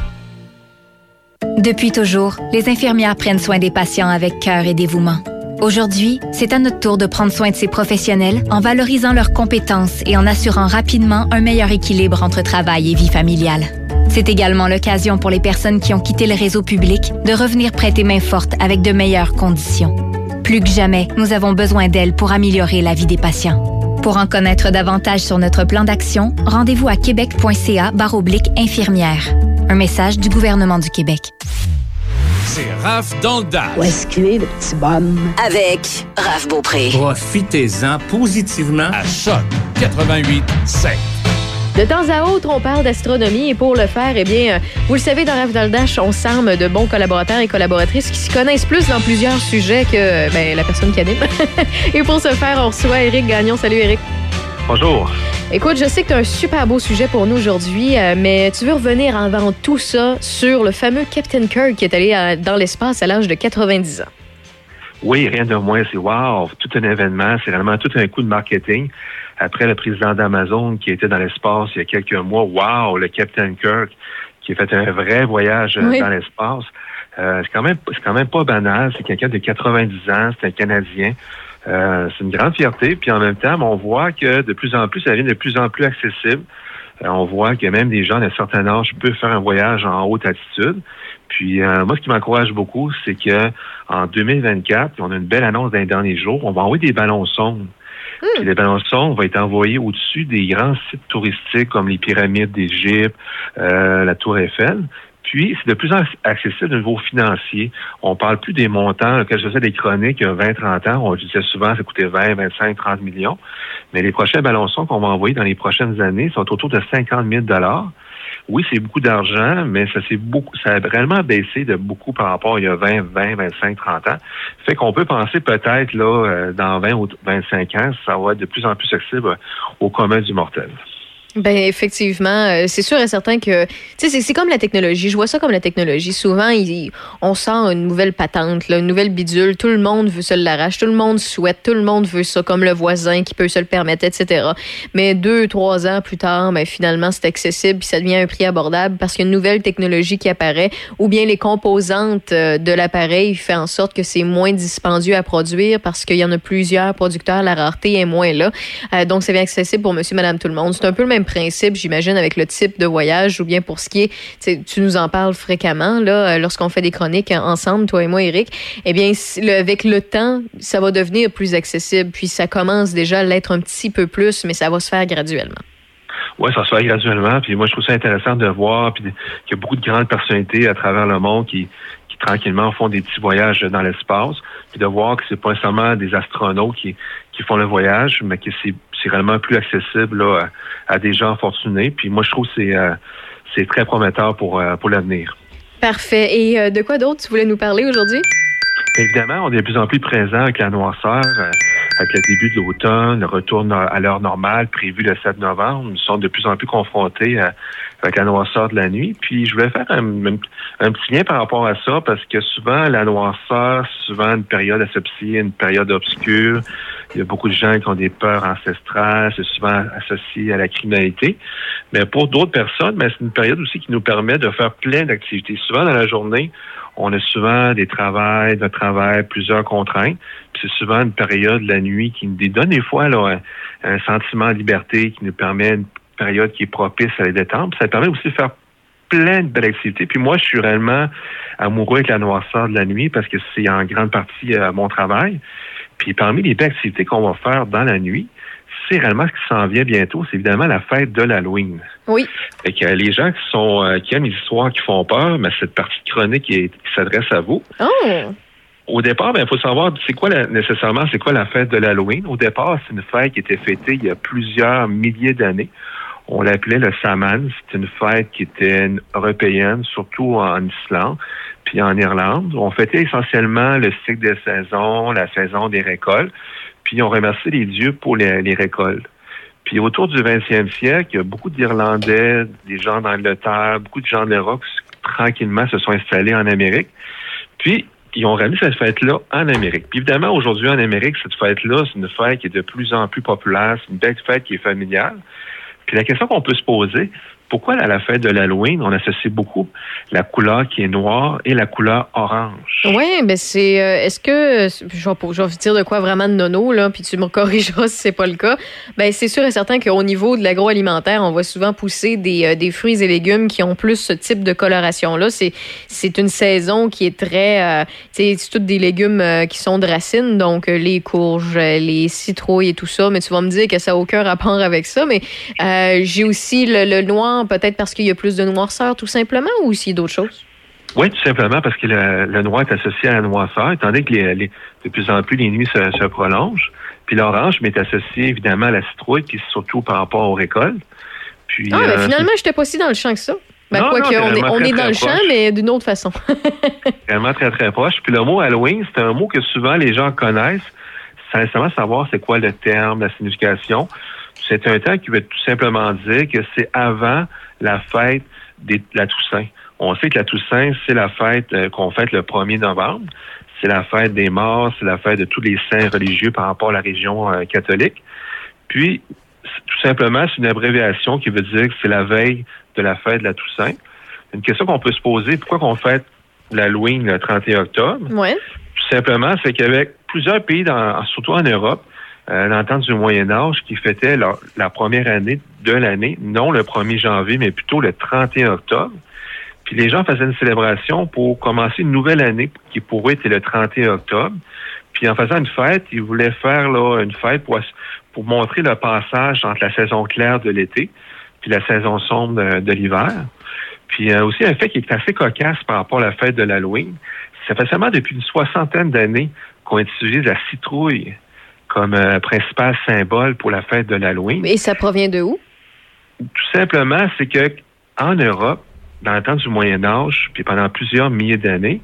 Depuis toujours, les infirmières prennent soin des patients avec cœur et dévouement. Aujourd'hui, c'est à notre tour de prendre soin de ces professionnels en valorisant leurs compétences et en assurant rapidement un meilleur équilibre entre travail et vie familiale. C'est également l'occasion pour les personnes qui ont quitté le réseau public de revenir prêter main forte avec de meilleures conditions. Plus que jamais, nous avons besoin d'elles pour améliorer la vie des patients. Pour en connaître davantage sur notre plan d'action, rendez-vous à québec.ca oblique infirmière. Un message du gouvernement du Québec. C'est Raph dans le Dash. Où est-ce qu'il est, le petit bonhomme? Avec Raph Beaupré. Profitez-en positivement. À Choc 88 7. De temps à autre, on parle d'astronomie et pour le faire, eh bien, euh, vous le savez, dans Rêve dans le Dash, on s'arme de bons collaborateurs et collaboratrices qui s'y connaissent plus dans plusieurs sujets que ben, la personne qui anime. <laughs> et pour ce faire, on reçoit Éric Gagnon. Salut Éric. Bonjour. Écoute, je sais que tu as un super beau sujet pour nous aujourd'hui, euh, mais tu veux revenir avant tout ça sur le fameux Captain Kirk qui est allé euh, dans l'espace à l'âge de 90 ans. Oui, rien de moins. C'est wow, tout un événement. C'est vraiment tout un coup de marketing. Après le président d'Amazon qui était dans l'espace il y a quelques mois, wow, le Captain Kirk qui a fait un vrai voyage euh, Oui. dans l'espace. Euh, c'est quand même c'est quand même pas banal. C'est quelqu'un de 90 ans, c'est un Canadien. Euh, c'est une grande fierté. Puis en même temps, on voit que de plus en plus, ça devient de plus en plus accessible. Euh, on voit que même des gens d'un certain âge peuvent faire un voyage en haute altitude. Puis euh, moi, ce qui m'encourage beaucoup, c'est que en 2024, on a une belle annonce dans les derniers jours. On va envoyer des ballons sondes. Puis les ballons sondes vont être envoyés au-dessus des grands sites touristiques comme les pyramides d'Égypte, euh, la Tour Eiffel. Puis, c'est de plus en plus accessible au niveau financier. On parle plus des montants. Quand je faisais des chroniques il y a 20, 30 ans, on disait souvent ça coûtait 20, 25, 30 millions. Mais les prochains ballons sondes qu'on va envoyer dans les prochaines années sont autour de 50 000 oui, c'est beaucoup d'argent, mais ça c'est beaucoup, ça a vraiment baissé de beaucoup par rapport à il y a 20, 20, 25, 30 ans. Fait qu'on peut penser peut-être là, euh, dans 20 ou 25 ans, ça va être de plus en plus accessible au commun du mortel. Ben effectivement, euh, c'est sûr et certain que tu sais c'est- comme la technologie. Je vois ça comme la technologie. Souvent, il- on sent une nouvelle patente, là, une nouvelle bidule. Tout le monde veut se l'arrache, tout le monde souhaite, tout le monde veut ça, comme le voisin qui peut se le permettre, etc. Mais deux, trois ans plus tard, ben finalement c'est accessible puis ça devient un prix abordable parce qu'il y a une nouvelle technologie qui apparaît, ou bien les composantes euh, de l'appareil fait en sorte que c'est moins dispendieux à produire parce qu'il y en a plusieurs producteurs, la rareté est moins là. Euh, donc c'est bien accessible pour Monsieur, Madame, tout le monde. C'est un peu le même principe, j'imagine, avec le type de voyage ou bien pour ce qui est, tu nous en parles fréquemment euh, lorsqu'on fait des chroniques euh, ensemble, toi et moi, Eric. Eh bien, avec le temps, ça va devenir plus accessible. Puis ça commence déjà à l'être un petit peu plus, mais ça va se faire graduellement. Oui, ça se fait graduellement. Puis moi, je trouve ça intéressant de voir qu'il y a beaucoup de grandes personnalités à travers le monde qui, qui tranquillement font des petits voyages dans l'espace. Puis de voir que c'est pas seulement des astronautes qui, qui font le voyage, mais que c'est c'est réellement plus accessible là, à, à des gens fortunés. Puis moi, je trouve que c'est euh, c'est très prometteur pour, euh, pour l'avenir. Parfait. Et euh, de quoi d'autre tu voulais nous parler aujourd'hui? Évidemment, on est de plus en plus présent avec la noirceur, euh, avec le début de l'automne, le retour à l'heure normale prévu le 7 novembre. Nous sommes de plus en plus confrontés à- avec la noirceur de la nuit. Puis je voulais faire un, petit lien par rapport à ça, parce que souvent, la noirceur, souvent une période asepsie, une période obscure. Il y a beaucoup de gens qui ont des peurs ancestrales, c'est souvent associé à la criminalité. Mais pour d'autres personnes, ben, c'est une période aussi qui nous permet de faire plein d'activités. Souvent dans la journée, on a souvent des travails, de travail, plusieurs contraintes. C'est souvent une période, la nuit, qui nous donne des fois un, sentiment de liberté, qui nous permet une période qui est propice à détendre. Puis ça permet aussi de faire plein de belles activités. Puis moi, je suis réellement amoureux avec la noirceur de la nuit parce que c'est en grande partie euh, mon travail. Puis parmi les belles activités qu'on va faire dans la nuit, c'est réellement ce qui s'en vient bientôt, c'est évidemment la fête de l'Halloween. Oui. Fait que euh, les gens qui sont euh, qui aiment les histoires qui font peur, mais cette partie chronique qui, s'adresse à vous. Oh! Au départ, il faut savoir c'est quoi la- nécessairement c'est quoi la fête de l'Halloween? Au départ, c'est une fête qui était fêtée il y a plusieurs milliers d'années. On l'appelait le Saman. C'est une fête qui était européenne, surtout en Islande, puis en Irlande. On fêtait essentiellement le cycle des saisons, la saison des récoltes, puis on remerciait les dieux pour les, récoltes. Puis autour du 20e siècle, il y a beaucoup d'Irlandais, des gens d'Angleterre, beaucoup de gens de l'Europe qui tranquillement se sont installés en Amérique. Puis ils ont ramené cette fête-là en Amérique. Puis évidemment, aujourd'hui en Amérique, cette fête-là, c'est une fête qui est de plus en plus populaire, c'est une belle fête qui est familiale. Puis la question qu'on peut se poser, pourquoi à la fête de l'Halloween, on associe beaucoup la couleur qui est noire et la couleur orange? Oui, ben c'est. euh, Est-ce que. Je vais, je dire de quoi vraiment de nono, là, puis tu me <laughs> corrigeras si c'est pas le cas. Ben, c'est sûr et certain qu'au niveau de l'agroalimentaire, on va souvent pousser des, euh, des fruits et légumes qui ont plus ce type de coloration-là. C'est, une saison qui est très. euh, c'est toutes des légumes qui sont de racines, donc les courges, les citrouilles et tout ça. Mais tu vas me dire que ça n'a aucun rapport avec ça. Mais j'ai aussi le noir, peut-être parce qu'il y a plus de noirceur, tout simplement, ou s'il y a d'autres choses? Oui, tout simplement parce que le, le noir est associé à la noirceur, étant donné que les, les- de plus en plus les nuits se, se prolongent. Puis l'orange m'est associé évidemment à la citrouille, puis surtout par rapport aux récoltes. Puis, Ah, ben euh, finalement, j'étais pas si dans le champ que ça. Ben, Non, quoi non, que on est, vraiment on très, est dans très le champ, mais d'une autre façon. <laughs> vraiment très, très proche. Puis le mot Halloween, c'est un mot que souvent les gens connaissent sans nécessairement savoir c'est quoi le terme, la signification. C'est un terme qui veut tout simplement dire que c'est avant la fête de la Toussaint. On sait que la Toussaint, c'est la fête euh, qu'on fête le 1er novembre. C'est la fête des morts, c'est la fête de tous les saints religieux par rapport à la région euh, catholique. Puis, tout simplement, c'est une abréviation qui veut dire que c'est la veille de la fête de la Toussaint. Une question qu'on peut se poser, pourquoi qu'on fête l'Halloween le 31 octobre? Ouais. Tout simplement, c'est qu'avec plusieurs pays, dans, surtout en Europe, euh, dans le temps du Moyen Âge, qui fêtaient leur- la première année de l'année, non le 1er janvier, mais plutôt le 31 octobre. Puis les gens faisaient une célébration pour commencer une nouvelle année qui pour eux était le 31 octobre. Puis en faisant une fête, ils voulaient faire là, une fête pour, montrer le passage entre la saison claire de l'été puis la saison sombre de, de l'hiver. Puis euh, aussi un fait qui est assez cocasse par rapport à la fête de l'Halloween, ça fait seulement depuis une soixantaine d'années qu'on utilise la citrouille comme euh, principal symbole pour la fête de l'Halloween. Et ça provient de où? Tout simplement, c'est que en Europe, dans le temps du Moyen Âge, puis pendant plusieurs milliers d'années,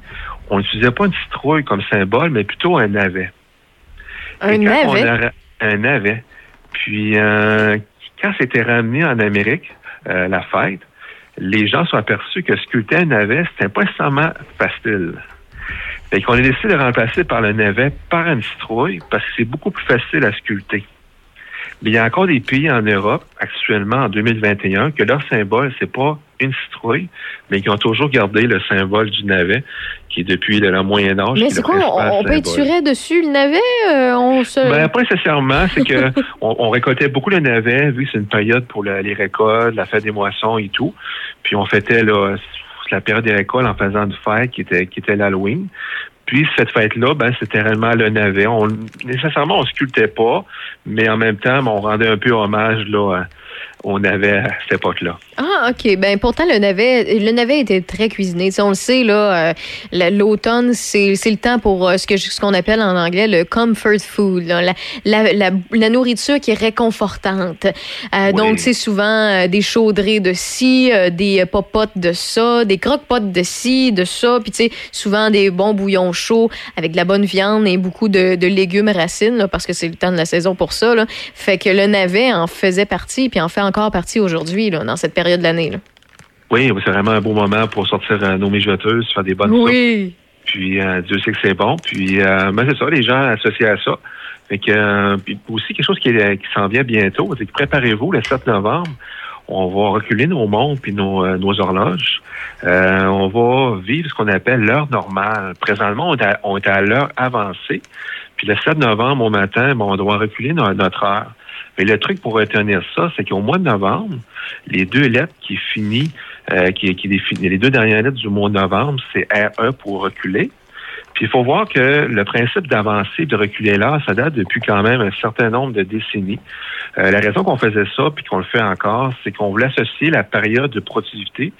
on n'utilisait pas une citrouille comme symbole, mais plutôt un navet. Un navet? a- un navet. Puis, euh, quand c'était ramené en Amérique, euh, la fête, les gens sont aperçus que sculpter un navet, c'était pas nécessairement facile. Fait qu'on a décidé de remplacer par le navet par une citrouille parce que c'est beaucoup plus facile à sculpter. Mais il y a encore des pays en Europe, actuellement, en 2021, que leur symbole, c'est pas une citrouille, mais qui ont toujours gardé le symbole du navet, qui est depuis le Moyen Âge. Mais c'est quoi? On, peinturait dessus le navet? euh, on se... Ben, pas nécessairement. C'est que <laughs> on, on récoltait beaucoup le navet, vu que c'est une période pour le- les récoltes, la fête des moissons et tout. Puis on fêtait là, la période des récoltes en faisant une fête qui était, qui était l'Halloween. Puis cette fête-là, ben, c'était réellement le navet. On, nécessairement, on sculptait pas, mais en même temps, on rendait un peu hommage là, à- au navet à cette époque-là. Ah, OK. Ben, pourtant, le navet, le navet était très cuisiné. On le sait, là, euh, la- l'automne, c'est le temps pour euh, ce que ce qu'on appelle en anglais le comfort food, là, la, la, la, la nourriture qui est réconfortante. Euh, Donc, c'est souvent euh, des chaudrées de ci, des popotes de ça, des croque-potes de ci, de ça, puis tu sais, souvent des bons bouillons chauds avec de la bonne viande et beaucoup de, de légumes racines, là, parce que c'est le temps de la saison pour ça. Là. Fait que le navet en faisait partie, puis en fait encore partie aujourd'hui, là, dans cette période de l'année. Oui, c'est vraiment un beau moment pour sortir euh, nos mijoteuses, faire des bonnes Oui. soupes. Puis euh, Dieu sait que c'est bon. Puis euh, ben, c'est ça, les gens associés à ça. Fait que, puis aussi quelque chose qui, s'en vient bientôt, c'est que préparez-vous le 7 novembre. On va reculer nos montres puis nos, nos horloges. On va vivre ce qu'on appelle l'heure normale. Présentement, on est à, on est à l'heure avancée. Puis le 7 novembre au matin, ben, on doit reculer no- notre heure. Mais le truc pour retenir ça, c'est qu'au mois de novembre, les deux lettres qui finissent, euh, qui, qui les deux dernières lettres du mois de novembre, c'est RE pour reculer. Puis il faut voir que le principe d'avancer, de reculer l'heure, ça date depuis quand même un certain nombre de décennies. Euh, la raison qu'on faisait ça, puis qu'on le fait encore, c'est qu'on voulait associer la période de productivité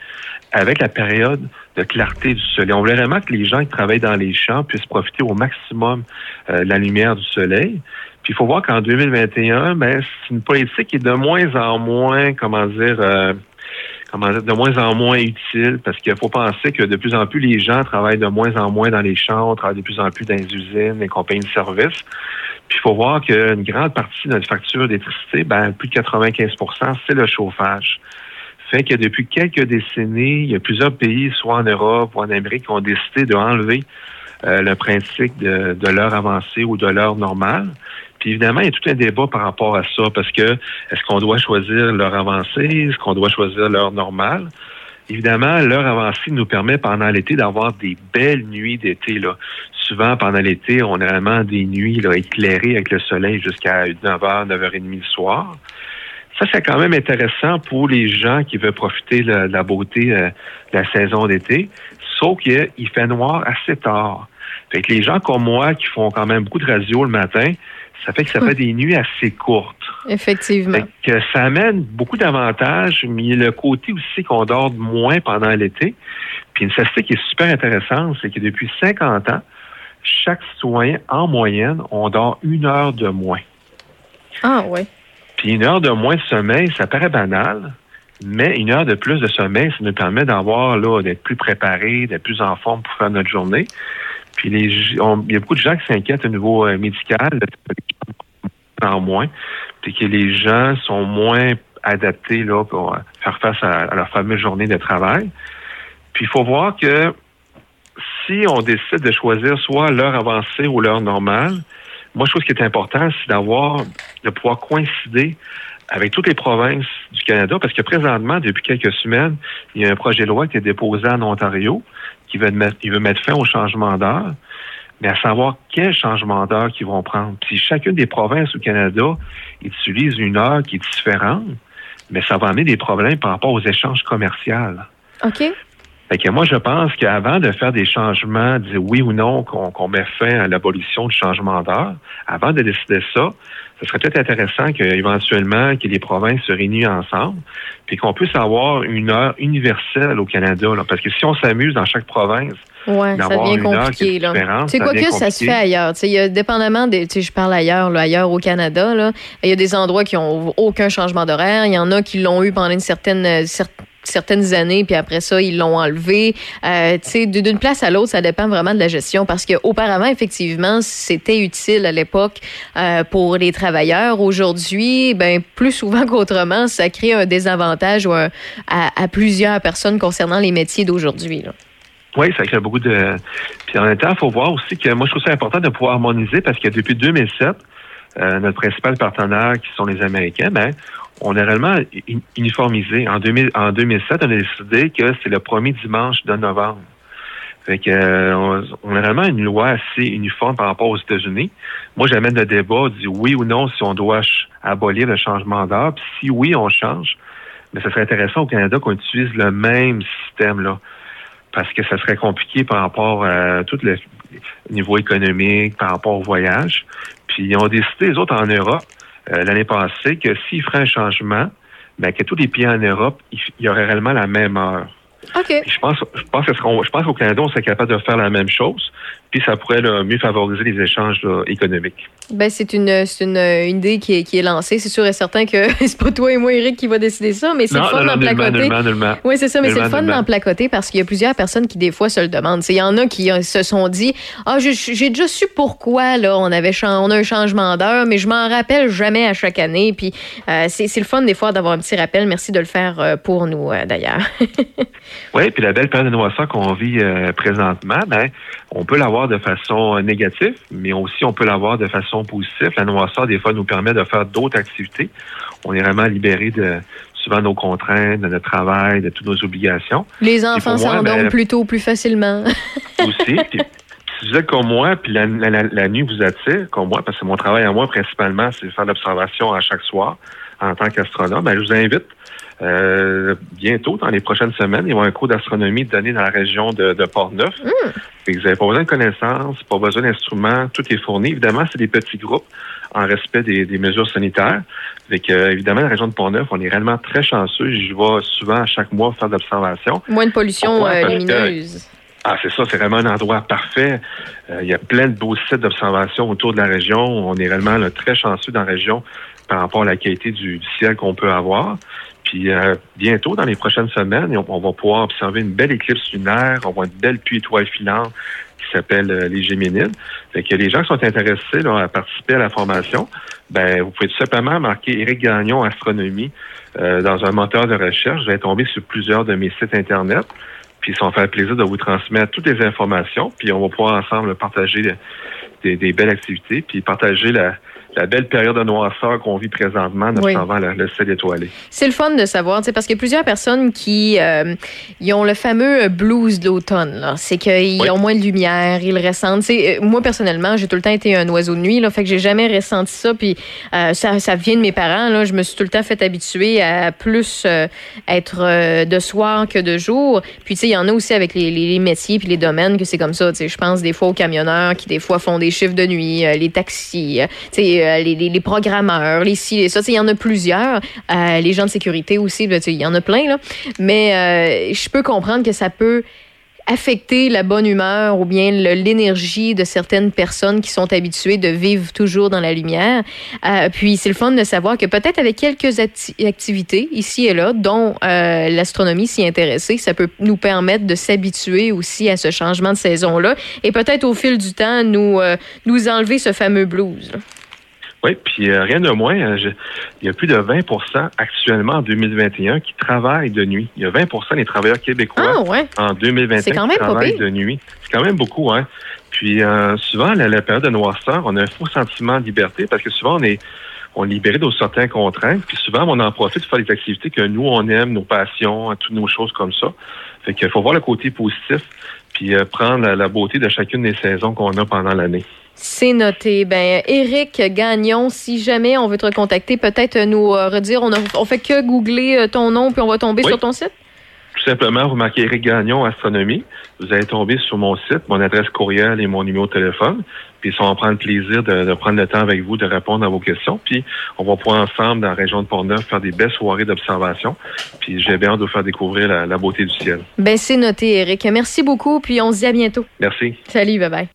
avec la période de clarté du soleil. On voulait vraiment que les gens qui travaillent dans les champs puissent profiter au maximum euh, de la lumière du soleil. Puis il faut voir qu'en 2021, ben, c'est une politique qui est de moins en moins, comment dire, euh, comment dire, de moins en moins utile parce qu'il faut penser que de plus en plus les gens travaillent de moins en moins dans les champs, travaillent de plus en plus dans les usines, les compagnies de services. Puis il faut voir qu'une grande partie de notre facture d'électricité, ben, plus de 95% c'est le chauffage. Fait que depuis quelques décennies, il y a plusieurs pays, soit en Europe ou en Amérique, qui ont décidé d'enlever euh, le principe de, de l'heure avancée ou de l'heure normale. Puis évidemment, il y a tout un débat par rapport à ça, parce que est-ce qu'on doit choisir l'heure avancée, est-ce qu'on doit choisir l'heure normale? Évidemment, l'heure avancée nous permet pendant l'été d'avoir des belles nuits d'été. Là. Souvent, pendant l'été, on a vraiment des nuits là, éclairées avec le soleil jusqu'à 9h, 9h30 le soir. Ça, c'est quand même intéressant pour les gens qui veulent profiter de, la beauté euh, de la saison d'été, sauf qu'il fait noir assez tard. Fait que les gens comme moi qui font quand même beaucoup de radio le matin, ça fait que ça fait des nuits assez courtes. Effectivement. Fait que ça amène beaucoup d'avantages, mais il y a le côté aussi qu'on dort moins pendant l'été. Puis une statistique qui est super intéressante, c'est que depuis 50 ans, chaque citoyen, en moyenne, on dort une heure de moins. Ah, ouais. Puis une heure de moins de sommeil, ça paraît banal, mais une heure de plus de sommeil, ça nous permet d'avoir là, d'être plus préparé, d'être plus en forme pour faire notre journée. Puis les, il y a beaucoup de gens qui s'inquiètent au niveau euh, médical, en moins, puis que les gens sont moins adaptés là, pour euh, faire face à, à leur fameuse journée de travail. Puis il faut voir que si on décide de choisir soit l'heure avancée ou l'heure normale, moi, je trouve ce qui est important, c'est d'avoir, de pouvoir coïncider avec toutes les provinces du Canada, parce que présentement, depuis quelques semaines, il y a un projet de loi qui est déposé en Ontario qui veut mettre, il veut mettre fin au changement d'heure, mais à savoir quel changement d'heure qu'ils vont prendre. Si chacune des provinces au Canada utilise une heure qui est différente, mais ça va amener des problèmes par rapport aux échanges commerciaux. OK. Fait que moi, je pense qu'avant de faire des changements, de dire oui ou non qu'on qu'on met fin à l'abolition du changement d'heure, avant de décider ça, ce serait peut-être intéressant qu'éventuellement que les provinces se réunissent ensemble, puis qu'on puisse avoir une heure universelle au Canada. là. parce que si on s'amuse dans chaque province, Ouais, ça devient compliqué. est Là. différente, Tu sais ça quoi que ça se fait ailleurs? Tu sais, il y a, dépendamment des. Je parle ailleurs, là, ailleurs au Canada. Il y a des endroits qui ont aucun changement d'horaire. Il y en a qui l'ont eu pendant une certaine, euh, certaines années, puis après ça, ils l'ont enlevé. Euh, d'une place à l'autre, ça dépend vraiment de la gestion parce qu'auparavant, effectivement, c'était utile à l'époque euh, pour les travailleurs. Aujourd'hui, ben plus souvent <laughs> qu'autrement, ça crée un désavantage à, plusieurs personnes concernant les métiers d'aujourd'hui. Oui, ça crée beaucoup de. Puis en même temps, il faut voir aussi que moi, je trouve ça important de pouvoir harmoniser parce que depuis 2007, euh, notre principal partenaire, qui sont les Américains, ben, on a réellement uni- uniformisé. En, 2000, en 2007, on a décidé que c'est le premier dimanche de novembre. Fait que, euh, on, a vraiment une loi assez uniforme par rapport aux États-Unis. Moi, j'amène le débat du oui ou non si on doit abolir le changement d'heure. Puis si oui, on change. Mais ce serait intéressant au Canada qu'on utilise le même système-là parce que ça serait compliqué par rapport à tout le niveau économique, par rapport au voyage. Puis ils ont décidé, les autres en Europe, euh, l'année passée, que s'ils feraient un changement, ben, que tous les pays en Europe, il y aurait réellement la même heure. OK. Je pense, je pense, que je pense qu'au Canada, on serait capable de faire la même chose, puis ça pourrait là, mieux favoriser les échanges là, économiques. Ben, c'est une, une, une idée qui est, qui est lancée. C'est sûr et certain que <laughs> c'est pas toi et moi, Eric, qui va décider ça, mais c'est le fun d'en placoter. Oui, c'est ça, mais c'est le fun d'en placoter parce qu'il y a plusieurs personnes qui, des fois, se le demandent. Il y en a qui euh, se sont dit Ah, j'ai- déjà su pourquoi là, on, avait on a un changement d'heure, mais je m'en rappelle jamais à chaque année. Puis euh, c'est le fun, des fois, d'avoir un petit rappel. Merci de le faire euh, pour nous, euh, d'ailleurs. <laughs> Oui, puis la belle période de noirceur qu'on vit présentement, ben, on peut l'avoir de façon euh, négative, mais aussi on peut l'avoir de façon positive. La noirceur, des fois, nous permet de faire d'autres activités. On est vraiment libéré de souvent nos contraintes, de notre travail, de toutes nos obligations. Les enfants s'endorment ben, plus tôt, plus facilement. <laughs> aussi. Puis, si vous êtes comme moi, puis la, la- la- la nuit vous attire, comme moi, parce que mon travail à moi, principalement, c'est de faire l'observation à chaque soir en tant qu'astronome, ben, je vous invite euh, bientôt, dans les prochaines semaines, il y aura un cours d'astronomie donné dans la région de, de Port-Neuf. Que Vous n'avez pas besoin de connaissances, pas besoin d'instruments, tout est fourni. Évidemment, c'est des petits groupes en respect des, des mesures sanitaires. Fait que, euh, évidemment, la région de Port-Neuf, on est réellement très chanceux. Je vais souvent, chaque mois, faire de l'observation. Moins de pollution Pourquoi? euh, que- lumineuse. ah, c'est ça, c'est vraiment un endroit parfait. Euh, il y a plein de beaux sites d'observation autour de la région. On est réellement là, très chanceux dans la région par rapport à la qualité du, du ciel qu'on peut avoir. Puis euh, bientôt, dans les prochaines semaines, on, on va pouvoir observer une belle éclipse lunaire. On voit une belle pluie étoile filante qui s'appelle euh, les Géminides. Fait que les gens qui sont intéressés là, à participer à la formation, ben vous pouvez tout simplement marquer Éric Gagnon Astronomie euh, dans un moteur de recherche. Vous allez tomber sur plusieurs de mes sites Internet. Puis ça va faire plaisir de vous transmettre toutes les informations. Puis on va pouvoir ensemble partager des, des belles activités, puis partager la, la belle période de noirceur qu'on vit présentement Oui. observant le, ciel étoilé. C'est le fun de savoir, sais, parce qu'il y a plusieurs personnes qui euh, ils ont le fameux blues de l'automne. C'est qu'ils Oui. ont moins de lumière, ils le ressentent. Tu sais, euh, moi, personnellement, j'ai tout le temps été un oiseau de nuit, là, fait que j'ai jamais ressenti ça. Puis euh, ça, ça vient de mes parents. Là, je me suis tout le temps fait habituer à plus euh, être de soir que de jour. Puis tu sais, il y en a aussi avec les, les, les métiers puis les domaines que c'est comme ça. Tu sais, je pense des fois aux camionneurs qui des fois font des chiffres de nuit, les taxis, tu euh, les, programmeurs, les ci, ça. Il y en a plusieurs. Euh, les gens de sécurité aussi, sais, il y en a plein. Mais euh, je peux comprendre que ça peut affecter la bonne humeur ou bien l'énergie de certaines personnes qui sont habituées de vivre toujours dans la lumière. Puis c'est le fun de savoir que peut-être avec quelques acti- activités ici et là, dont l'astronomie s'y intéresser, ça peut nous permettre de s'habituer aussi à ce changement de saison-là et peut-être au fil du temps nous, nous enlever ce fameux blues. là. Oui, puis euh, rien de moins, hein, je- il y a plus de 20% actuellement en 2021 qui travaillent de nuit. Il y a 20% des travailleurs québécois Ah, ouais. en 2021 C'est quand qui même pas travaillent de nuit. C'est quand même beaucoup, hein. Puis euh, souvent, la, la période de noirceur, on a un faux sentiment de liberté parce que souvent, on est on est libéré de certaines contraintes, puis souvent, on en profite pour faire des activités que nous, on aime, nos passions, toutes nos choses comme ça. Fait qu'il faut voir le côté positif, puis euh, prendre la, la beauté de chacune des saisons qu'on a pendant l'année. C'est noté. Ben, Eric Gagnon, si jamais on veut te recontacter, peut-être nous euh, redire, on, a, on fait que googler euh, ton nom puis on va tomber Oui. sur ton site? Tout simplement, vous marquez Eric Gagnon Astronomie. Vous allez tomber sur mon site, mon adresse courriel et mon numéro de téléphone. Puis ça va prendre le plaisir de, de prendre le temps avec vous de répondre à vos questions. Puis on va pouvoir ensemble, dans la région de Portneuf, faire des belles soirées d'observation. Puis j'ai bien hâte de vous faire découvrir la, la beauté du ciel. Ben, c'est noté, Eric. Merci beaucoup, puis on se dit à bientôt. Merci. Salut, bye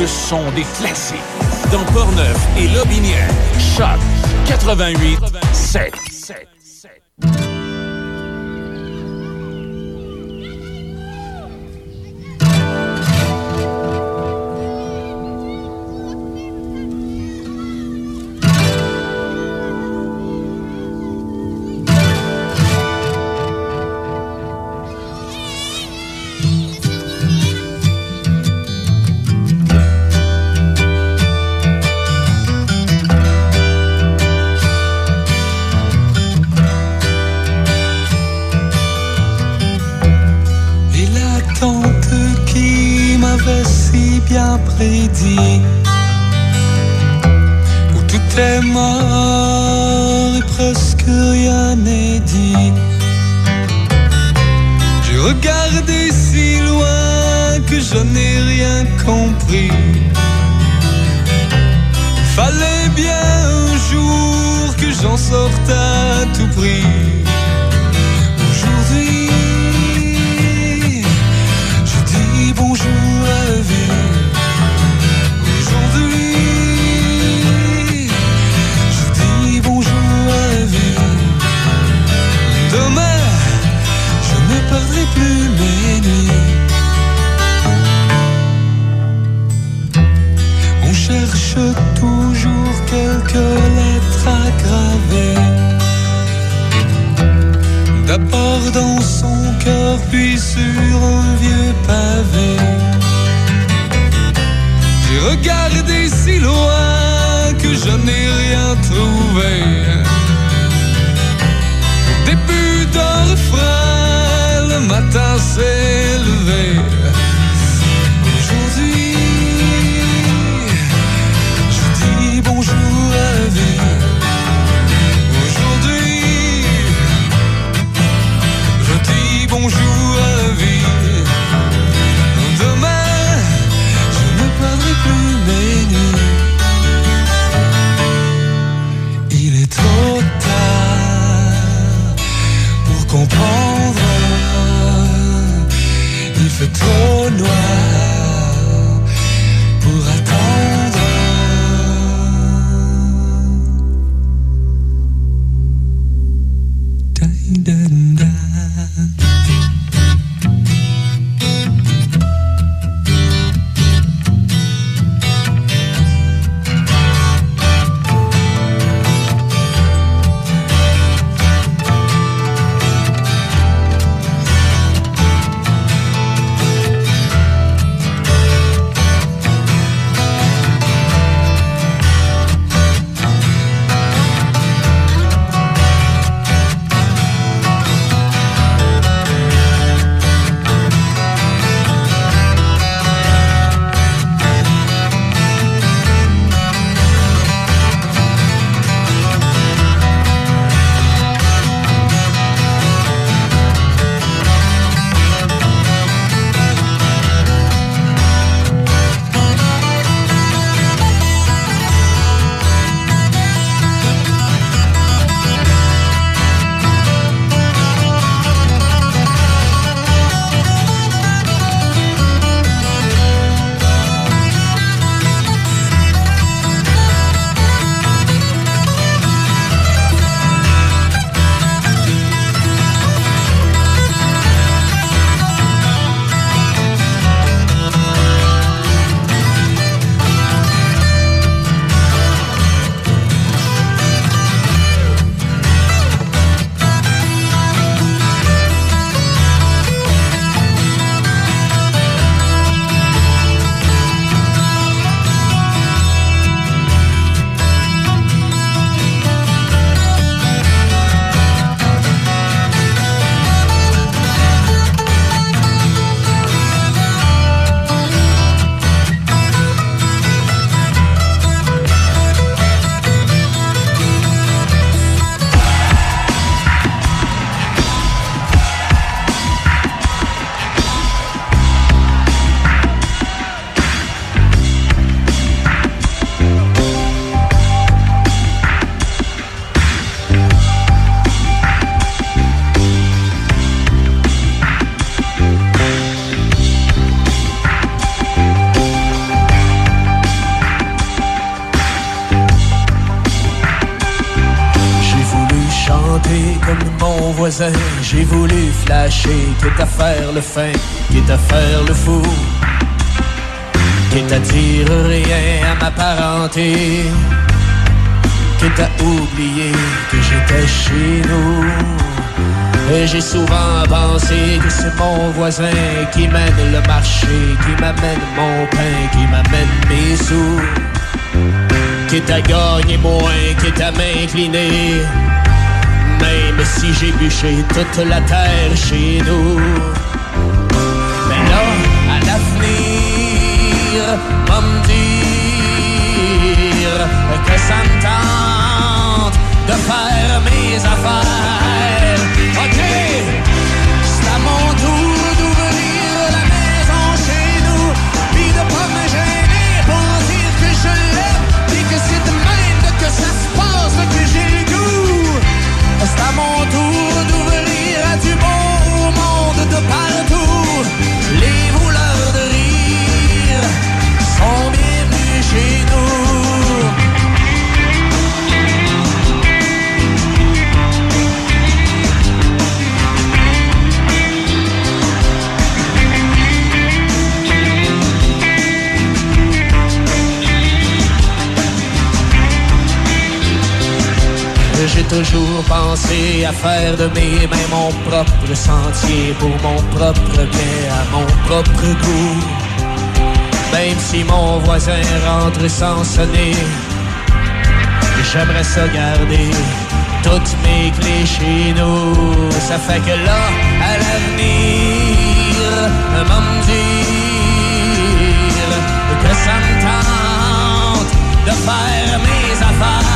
le son des classiques. Dans Portneuf et Lobinière, Choc 88 7. Est mort et presque rien n'est dit. J'ai regardé si loin que je n'ai rien compris. Fallait bien un jour que j'en sorte à tout prix puis sur un vieux pavé. J'ai regardé si loin que je n'ai rien trouvé. Au début d'un refrain, le matin s'est flasher, quitte à faire le fin, quitte à faire le fou, quitte à dire rien à ma parenté, quitte à oublier que j'étais chez nous. Et j'ai souvent pensé que c'est mon voisin qui mène le marché, qui m'amène mon pain, qui m'amène mes sous. Quitte à gagner moins, quitte à m'incliner. Même si j'ai bûché toute la terre chez nous. Mais là, à l'avenir, va me dire que ça me tente de faire mes affaires. Toujours pensé à faire de mes mains mon propre sentier pour mon propre bien, à mon propre goût. Même si mon voisin rentre sans sonner, j'aimerais ça garder toutes mes clés chez nous. Ça fait que là, à l'avenir, me dire que ça me tente de faire mes affaires.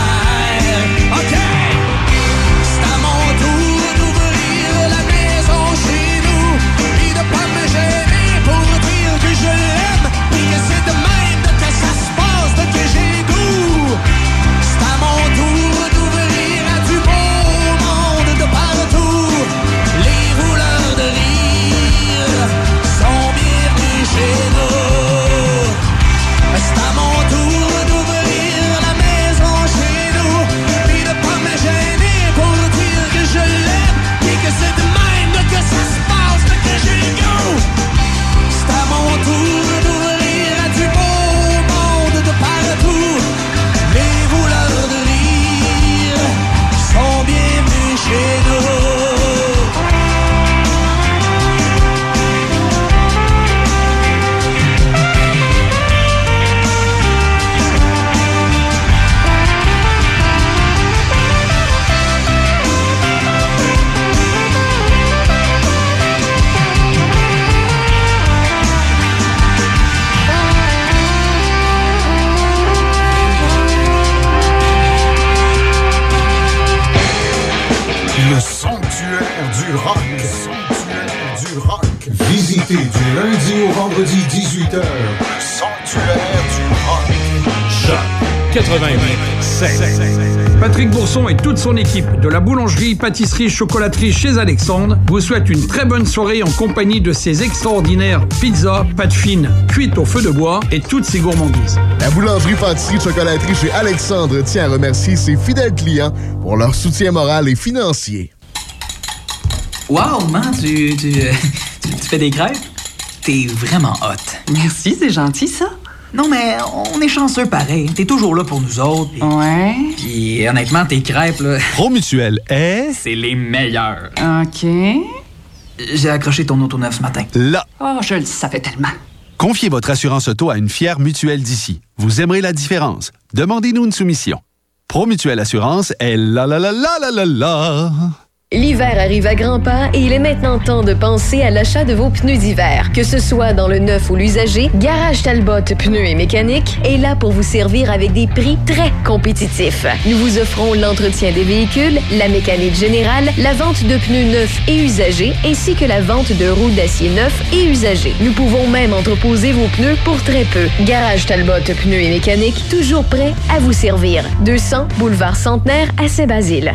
Du lundi au vendredi 18h. Le sanctuaire du rock. Choc 88 Patrick Bourson et toute son équipe de la boulangerie, pâtisserie, chocolaterie chez Alexandre vous souhaitent une très bonne soirée en compagnie de ces extraordinaires pizzas, pâtes fines, cuites au feu de bois et toutes ces gourmandises. La boulangerie, pâtisserie, chocolaterie chez Alexandre tient à remercier ses fidèles clients pour leur soutien moral et financier. Wow, man, tu, tu, tu, fais des crêpes? T'es vraiment hot. Merci, c'est gentil, ça. Non, mais on est chanceux pareil. T'es toujours là pour nous autres. pis- Ouais. Puis honnêtement, tes crêpes, là. <laughs> Promutuel est. C'est les meilleurs. OK. J'ai accroché ton auto neuf ce matin. Là. Oh, je le savais tellement. Confiez votre assurance auto à une fière mutuelle d'ici. Vous aimerez la différence. Demandez-nous une soumission. Promutuelle Assurance est la la la la la la la. L'hiver arrive à grands pas et il est maintenant temps de penser à l'achat de vos pneus d'hiver. Que ce soit dans le neuf ou l'usager, Garage Talbot Pneus et Mécanique est là pour vous servir avec des prix très compétitifs. Nous vous offrons l'entretien des véhicules, la mécanique générale, la vente de pneus neufs et usagés, ainsi que la vente de roues d'acier neufs et usagés. Nous pouvons même entreposer vos pneus pour très peu. Garage Talbot Pneus et Mécanique, toujours prêt à vous servir. 200 Boulevard Centenaire à Saint-Basile.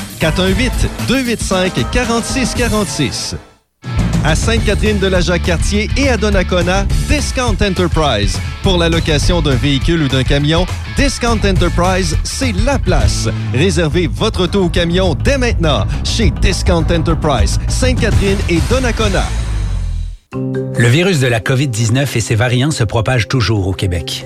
418-285-4646. À Sainte-Catherine de la Jacques-Cartier et à Donnacona, Discount Enterprise. Pour la location d'un véhicule ou d'un camion, Discount Enterprise, c'est la place. Réservez votre auto ou camion dès maintenant chez Discount Enterprise, Sainte-Catherine et Donnacona. Le virus de la COVID-19 et ses variants se propagent toujours au Québec.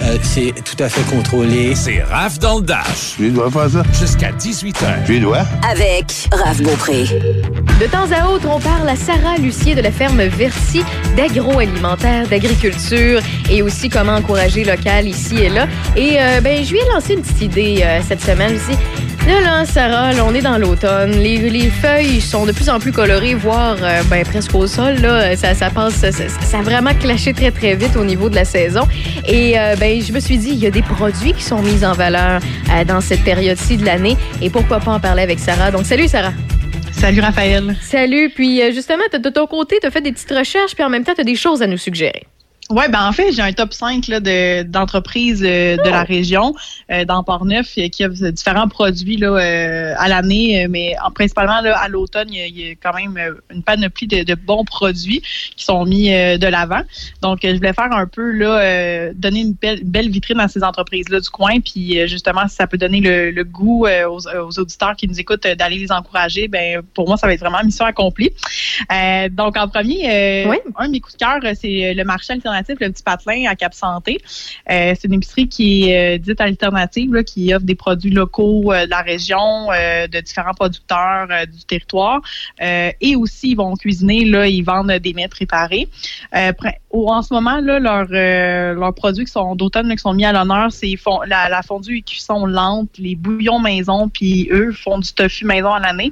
Euh, c'est tout à fait contrôlé. C'est Raph dans le Dash. Tu dois faire ça? Jusqu'à 18h. Tu dois? Avec Raph Beaupré. De temps à autre, on parle à Sarah Lucier de la ferme Versy d'agroalimentaire, d'agriculture et aussi comment encourager local ici et là. Et euh, ben, je lui ai lancé une petite idée euh, cette semaine. Je dit, Là, là, Sarah, là, on est dans l'automne. Les, les feuilles sont de plus en plus colorées, voire euh, ben, presque au sol. Là. Ça, ça passe, ça, ça- ça a vraiment clashé très, très vite au niveau de la saison. Et euh, ben, je me suis dit, il y a des produits qui sont mis en valeur euh, dans cette période-ci de l'année. Et pourquoi pas en parler avec Sarah. Donc, salut, Sarah. Salut, Raphaël. Salut. Puis, euh, justement, t'as- de ton côté, tu as fait des petites recherches, puis en même temps, tu as des choses à nous suggérer. Ouais, ben en fait, j'ai un top 5 là, de, d'entreprises euh, de la région, euh, dans Port-Neuf, euh, qui offrent différents produits là, euh, à l'année, mais en, principalement là, à l'automne, il y, a- y a quand même une panoplie de, de bons produits qui sont mis de l'avant. Donc, je voulais faire un peu, là, donner une belle, une belle vitrine à ces entreprises-là du coin, puis justement, si ça peut donner le, le goût aux, aux auditeurs qui nous écoutent d'aller les encourager, ben pour moi, ça va être vraiment mission accomplie. Donc, en premier, un de mes coups de cœur, c'est le marché alternatif, le petit patelin à Cap Santé. Euh, c'est une épicerie qui est euh, dite alternative, là, qui offre des produits locaux euh, de la région, de différents producteurs du territoire. Et aussi, ils vont cuisiner, là, ils vendent des mets préparés. En ce moment, là, leurs leurs produits qui sont d'automne, qui sont mis à l'honneur, c'est la, la fondue et cuisson lente, les bouillons maison, puis eux font du tofu maison à l'année.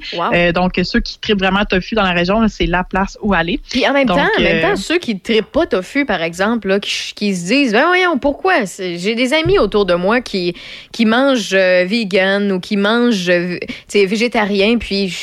Donc, ceux qui tripent vraiment tofu dans la région, c'est la place où aller. Puis en même Donc, temps, en même temps, ceux qui ne trippent pas tofu, par exemple, là, qui, se disent, ben voyons, pourquoi? J'ai des amis autour de moi qui, qui mangent euh, vegan ou qui mangent euh, végétarien, puis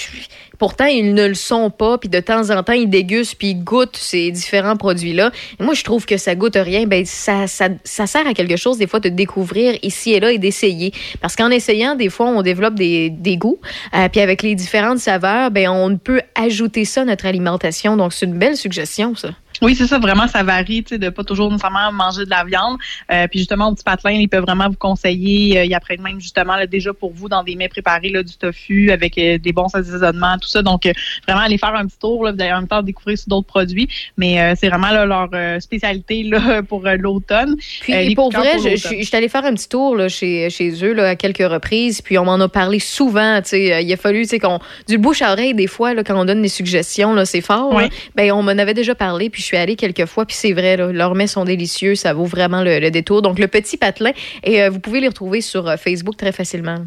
pourtant, ils ne le sont pas, puis de temps en temps, ils dégustent, puis ils goûtent ces différents produits-là. Moi, je trouve que ça goûte rien. Ben, ça, ça, ça sert à quelque chose, des fois, de découvrir ici et là et d'essayer. Parce qu'en essayant, des fois, on développe des, des goûts, euh, puis avec les différentes saveurs, ben, on peut ajouter ça à notre alimentation. Donc, c'est une belle suggestion, ça. Oui, c'est ça, vraiment, ça varie, tu sais, de pas toujours nécessairement manger de la viande. Euh, puis justement, au petit patelin, ils peuvent vraiment vous conseiller. euh, il y a après même justement là, déjà pour vous dans des mets préparés là, du tofu avec euh, des bons assaisonnements, tout ça. Donc vraiment aller faire un petit tour, là, vous allez en même temps découvrir sur d'autres produits. Mais c'est vraiment là, leur spécialité <laughs> là, pour l'automne. Puis pour vrai, je, je, suis allée faire un petit tour là, chez, chez eux là, à quelques reprises, puis on m'en a parlé souvent. tu sais. Il a fallu tu sais, qu'on du bouche à oreille des fois là, quand on donne des suggestions, là, c'est fort. Oui. Ben on m'en avait déjà parlé, puis je suis allée quelques fois, puis c'est vrai, là, leurs mets sont délicieux, ça vaut vraiment le, le détour. Donc le petit patelin, et euh, vous pouvez les retrouver sur euh, Facebook très facilement.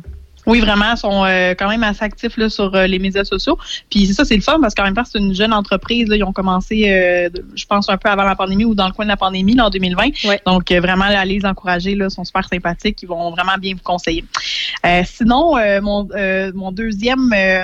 Oui, vraiment, ils sont euh, quand même assez actifs là, sur euh, les médias sociaux. Puis c'est ça, c'est le fun parce qu'en même temps, c'est une jeune entreprise. Là, ils ont commencé, euh, je pense, un peu avant la pandémie ou dans le coin de la pandémie, là, en 2020. Donc, euh, vraiment, là, allez les encourager. Là, ils sont super sympathiques. Ils vont vraiment bien vous conseiller. Euh, sinon, euh, mon, euh, mon deuxième, euh,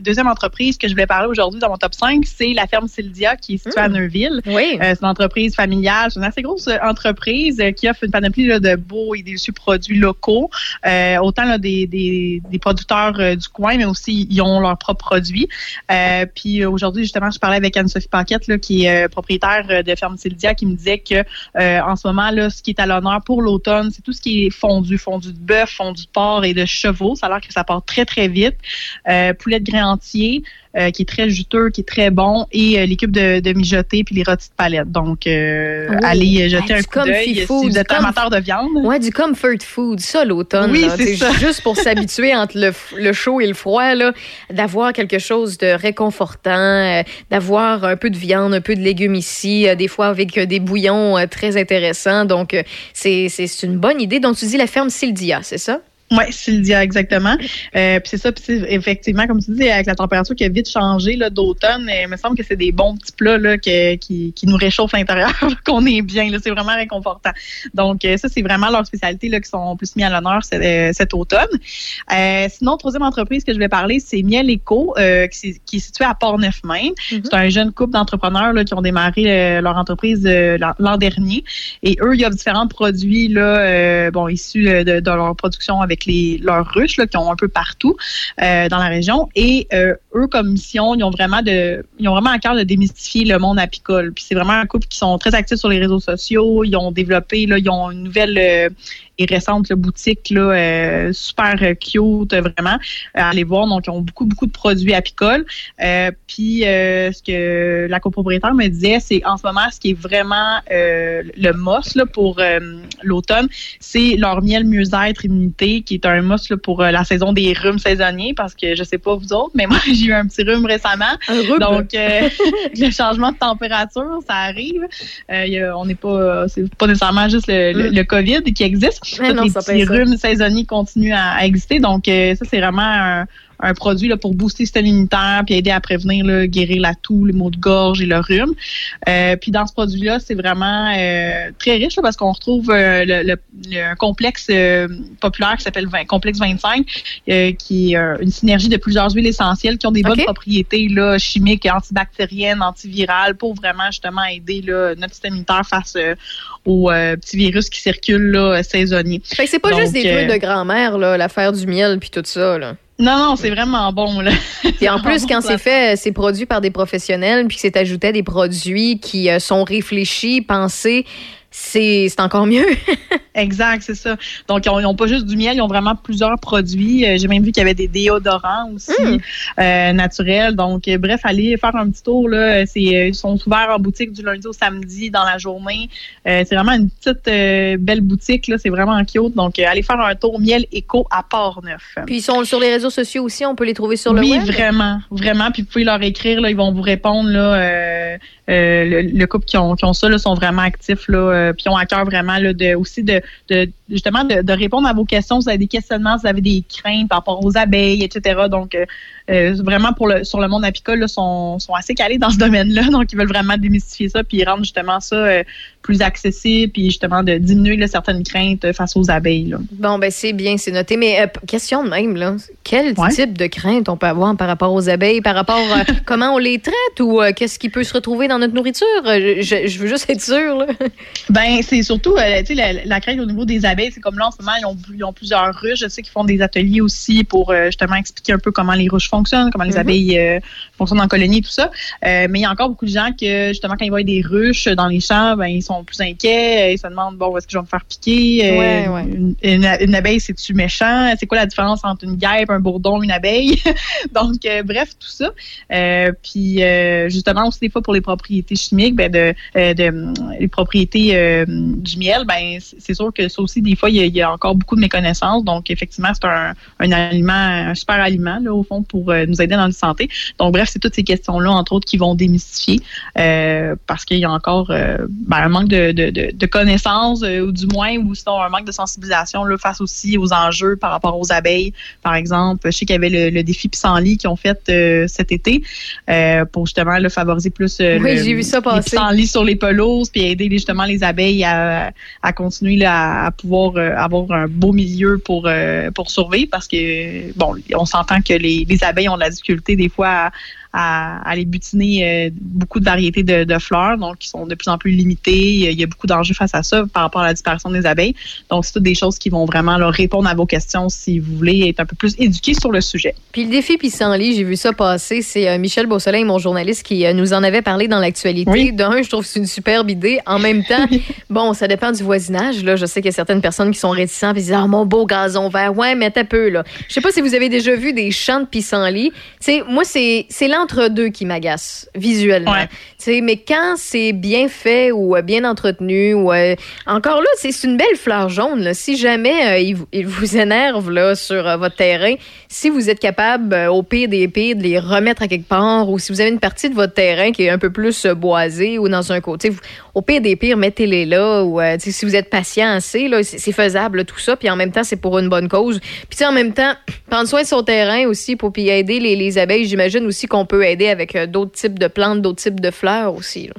deuxième entreprise que je voulais parler aujourd'hui dans mon top 5, c'est la ferme Syldia qui est située à Neuville. Oui. Euh, c'est une entreprise familiale. C'est une assez grosse entreprise qui offre une panoplie là, de beaux et délicieux produits locaux. Euh, autant là, des, des, des producteurs euh, du coin, mais aussi ils ont leurs propres produits. Euh, puis euh, aujourd'hui, justement, je parlais avec Anne-Sophie Paquette, qui est propriétaire de Ferme Syldia, qui me disait que en ce moment, là, ce qui est à l'honneur pour l'automne, c'est tout ce qui est fondu, fondu de bœuf, fondu de porc et de chevaux. Ça a l'air que ça part très, très vite. Poulet de grain entier. Euh, qui est très juteux, qui est très bon, et euh, les cubes de, de mijoter puis les rôtis de palette. Donc, euh, Oui. allez jeter Ah, un du coup d'œil si food, vous êtes amateur de viande. Ouais, du comfort food, ça l'automne. Oui, c'est. Juste pour s'habituer entre le, chaud et le froid, là, d'avoir quelque chose de réconfortant, euh, d'avoir un peu de viande, un peu de légumes ici, euh, des fois avec euh, des bouillons euh, très intéressants. Donc, euh, c'est une bonne idée. Donc, tu dis la ferme Sildia, c'est ça? Oui, Sylvia, exactement. Euh, puis c'est ça, puis c'est effectivement, comme tu dis, avec la température qui a vite changé là, d'automne, euh, il me semble que c'est des bons petits plats là, que- qui, qui nous réchauffent l'intérieur, <laughs> qu'on est bien. là. C'est vraiment réconfortant. Donc, euh, ça, c'est vraiment leurs spécialités là, qui sont plus mis à l'honneur cet, euh, cet automne. Euh, sinon, troisième entreprise que je vais parler, c'est Miel Eco, euh, qui, est- qui est située à Port-Neuf-Maine. C'est un jeune couple d'entrepreneurs là, qui ont démarré leur entreprise euh, l'an- l'an dernier. Et eux, ils offrent différents produits là, euh, bon, issus de, de leur production avec les, leurs ruches qui ont un peu partout euh, dans la région. Et euh, eux, comme mission, ils ont vraiment de, ils ont vraiment à cœur de démystifier le monde apicole. Puis c'est vraiment un couple qui sont très actifs sur les réseaux sociaux. Ils ont développé, là, ils ont une nouvelle euh, et récente là, boutique là, euh, super euh, cute, euh, vraiment. Allez voir, donc ils ont beaucoup, beaucoup de produits apicoles. Puis ce que la copropriétaire me disait, c'est en ce moment, ce qui est vraiment le MOS là, pour l'automne, c'est leur miel mieux-être immunité, qui est un MOS là, pour la saison des rhumes saisonniers, parce que je sais pas vous autres, mais <laughs> moi j'ai eu un petit rhume récemment. Donc euh, <laughs> le changement de température, ça arrive. Euh, il y a- on n'est pas, c'est pas nécessairement juste le, le- le COVID qui existe. Non, les ça petits rhumes saisonniers continuent à, à exister. Donc euh, ça c'est vraiment un, un produit là, pour booster le système immunitaire puis aider à prévenir là, guérir la toux, les maux de gorge et le rhume. Euh, puis dans ce produit-là, c'est vraiment euh, très riche là, parce qu'on retrouve euh, le, le- le- un complexe euh, populaire qui s'appelle 20 complexe 25, euh, qui est euh, une synergie de plusieurs huiles essentielles qui ont des bonnes propriétés là, chimiques, antibactériennes, antivirales pour vraiment justement aider là, notre système immunitaire face euh, aux euh, petits virus qui circulent là, saisonniers. Fait que c'est pas Donc, juste des trucs de grand-mère, là, l'affaire du miel puis tout ça, là. Non, non, c'est vraiment bon. Là. Et en <laughs> plus, quand c'est fait, euh, c'est produit par des professionnels, puis que c'est ajouté à des produits qui euh, sont réfléchis, pensés, c'est encore mieux. <laughs> Exact, c'est ça. Donc, ils n'ont pas juste du miel, ils ont vraiment plusieurs produits. Euh, J'ai même vu qu'il y avait des déodorants aussi Hmm. euh, naturels. Donc, euh, bref, allez faire un petit tour. Là. C'est, ils sont ouverts en boutique du lundi au samedi dans la journée. Euh, c'est vraiment une petite euh, belle boutique. Là. C'est vraiment cute. Donc, allez faire un tour miel éco à Port-Neuf. Puis ils sont sur les réseaux sociaux aussi, on peut les trouver sur le oui, web? vraiment, vraiment. Puis vous pouvez leur écrire, là, ils vont vous répondre. Là, euh, euh, le, le couple qui ont, qui ont ça là, sont vraiment actifs, là, euh, puis ont à cœur vraiment là, de, aussi de, de justement de, de répondre à vos questions. Vous avez des questionnements, vous avez des craintes par rapport aux abeilles, etc. Donc euh, vraiment pour le sur le monde apicole, là, sont, sont assez calés dans ce domaine-là. <laughs> Donc ils veulent vraiment démystifier ça, puis rendre justement ça euh, plus accessible, puis justement de diminuer là, certaines craintes euh, face aux abeilles. Là. Bon, ben c'est bien, c'est noté. Mais euh, question de même, là. Quel type de crainte on peut avoir par rapport aux abeilles, par rapport à <laughs> comment on les traite ou qu'est-ce qui peut se retrouver dans notre nourriture? Je, je veux juste être sûre, là. <laughs> Ben, c'est surtout, tu sais, la, la crainte au niveau des abeilles, c'est comme là, en ce moment, ils ont, ils ont plusieurs ruches. Je sais qu'ils font des ateliers aussi pour justement expliquer un peu comment les ruches fonctionnent, comment les Mhm. abeilles euh, fonctionnent en colonie, tout ça. Euh, mais il y a encore beaucoup de gens que, justement, quand ils voient des ruches dans les champs, ben, ils sont plus inquiets. euh, Ils se demandent, bon, est-ce que je vais me faire piquer? Ouais, ouais. Une, une- une abeille, c'est-tu méchant? C'est quoi la différence entre une guêpe, un bourdon, une abeille? <laughs> Donc, bref, tout ça. Puis, justement, aussi des fois pour les propriétés chimiques, ben, de, de, les propriétés du miel, ben, c'est sûr que ça aussi, des fois, il y, a, il y a encore beaucoup de méconnaissances. Donc, effectivement, c'est un, un aliment, un super aliment, là, au fond, pour euh, nous aider dans notre santé. Donc, bref, c'est toutes ces questions-là, entre autres, qui vont démystifier euh, parce qu'il y a encore euh, ben, un manque de, de, de, de connaissances, ou du moins, ou sinon un manque de sensibilisation là, face aussi aux enjeux par rapport aux abeilles. Par exemple, je sais qu'il y avait le, le défi pissenlit qu'ils ont fait euh, cet été euh, pour justement là, favoriser plus euh, Oui, le- j'ai vu ça les passer. pissenlits sur les pelouses, puis aider les- justement les abeilles à, à continuer là, à, pouvoir avoir un beau milieu pour, pour survivre parce que, bon, on s'entend que les, les abeilles ont de la difficulté des fois à, à, à les butiner euh, beaucoup de variétés de, de fleurs, donc qui sont de plus en plus limitées. Il y a- beaucoup d'enjeux face à ça par rapport à la disparition des abeilles. Donc, c'est toutes des choses qui vont vraiment leur répondre à vos questions si vous voulez être un peu plus éduqué sur le sujet. Puis le défi pissenlit, j'ai vu ça passer. C'est euh, Michel Beausoleil, mon journaliste, qui euh, nous en avait parlé dans l'actualité. D'un, je trouve que c'est une superbe idée. En même temps, <laughs> bon, ça dépend du voisinage. Là, je sais qu'il y a certaines personnes qui sont réticentes et disent Ah, mon beau gazon vert. Ouais, mais t'as peu, là. Je sais pas si vous avez déjà vu des champs de pissenlit. Tu sais, moi, c'est c'est l'entre-deux qui m'agace visuellement. Tu sais, Mais quand c'est bien fait ou euh, bien entretenu, ou euh, encore là, c'est une belle fleur jaune. là. Si jamais euh, il, vous- il vous <laughs> énerve là, sur votre terrain, si vous êtes capable, au pire des pires, de les remettre à quelque part, ou si vous avez une partie de votre terrain qui est un peu plus boisée ou dans un côté, vous- au pire des pires, mettez-les là. Ou euh, si vous êtes patient assez, c'est faisable tout ça. Puis en même temps, c'est pour une bonne cause. Puis en même temps, <clears throat> prendre soin de son terrain aussi pour puis aider les, les abeilles. J'imagine aussi qu'on peut aider avec euh, d'autres types de plantes, d'autres types de fleurs aussi. là.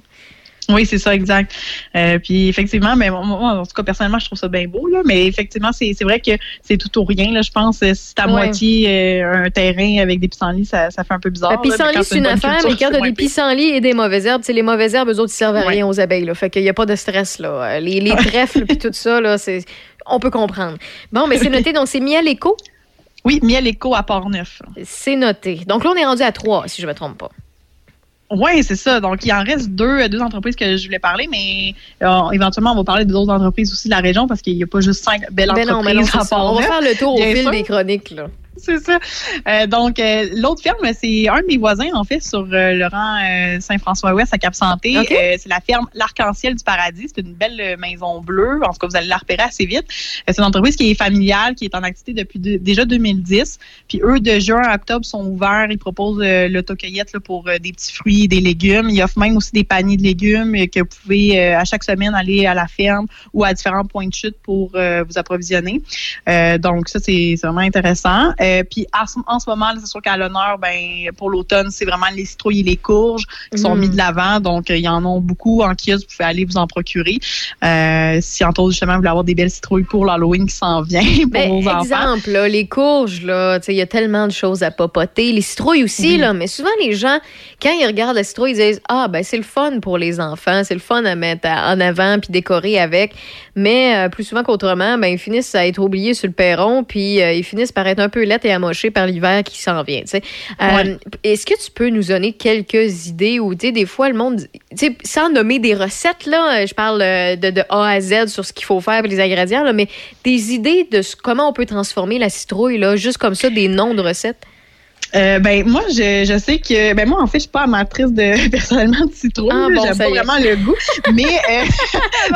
Oui, c'est ça, exact. Euh, puis effectivement, mais moi, en tout cas, personnellement, je trouve ça bien beau, là, mais effectivement, c'est vrai que c'est tout ou rien, là, je pense. Euh, Si t'as à Ouais. moitié euh, un terrain avec des pissenlits, ça, ça fait un peu bizarre. Le là, mais pissenlit, c'est une affaire, culture, mais quand t'as des pissenlits et des mauvaises herbes, les mauvaises herbes, eux autres, ils servent à Ouais. rien aux abeilles. Là. Fait qu'il n'y a pas de stress. Là. Les, les trèfles puis tout ça, là, c'est... on peut comprendre. Bon, mais c'est noté. Donc, c'est miel éco. Oui, miel éco à Port-Neuf. C'est noté. Donc là, on est rendu à trois, si je ne me trompe pas. Oui, c'est ça. Donc, il en reste deux, deux entreprises que je voulais parler, mais euh, éventuellement, on va parler d'autres entreprises aussi de la région parce qu'il n'y a pas juste cinq belles Ben non, non, entreprises à ça. On va faire le tour au fil des chroniques. Là. <laughs> C'est ça. Euh, donc, euh, l'autre ferme, c'est un de mes voisins, en fait, sur euh, le rang euh, Saint-François-Ouest à Cap-Santé. C'est la ferme L'Arc-en-Ciel du Paradis. C'est une belle maison bleue. En tout cas, vous allez la repérer assez vite. C'est une entreprise qui est familiale, qui est en activité depuis de- déjà 2010. Puis eux, de juin à octobre, sont ouverts. Ils proposent l'autocueillette là, pour des petits fruits et des légumes. Ils offrent même aussi des paniers de légumes que vous pouvez à chaque semaine aller à la ferme ou à différents points de chute pour vous approvisionner. Donc ça, c'est vraiment intéressant. Euh, puis en, ce- en moment, c'est sûr qu'à l'honneur, ben pour l'automne, c'est vraiment les citrouilles et les courges qui sont Mm. mis de l'avant. Donc, euh, il y en a beaucoup en kiosque. Vous pouvez aller vous en procurer. Euh, si entre autres, justement, vous voulez avoir des belles citrouilles pour l'Halloween qui s'en vient <laughs> pour Ben, vos enfants. exemple, là, les courges, là, il y a tellement de choses à papoter. Les citrouilles aussi, Oui. là, mais souvent les gens, quand ils regardent la citrouille, ils disent Ah, ben c'est le fun pour les enfants, c'est le fun à mettre à- en avant puis décorer avec. Mais euh, plus souvent qu'autrement, ben ils finissent à être oubliés sur le perron puis euh, ils finissent par être un peu laites et amochés par l'hiver qui s'en vient. tu sais. Euh. Est-ce que tu peux nous donner quelques idées ou, tu sais, des fois, le monde, tu sais, sans nommer des recettes, là, je parle euh, de, de A à Z sur ce qu'il faut faire et les ingrédients, là, mais des idées de comment on peut transformer la citrouille, là, juste comme ça, des noms de recettes? Euh, ben moi je, je sais que ben moi en fait je suis pas amatrice de <laughs> personnellement de citrouille Ah, bon, j'aime pas vraiment le goût mais euh,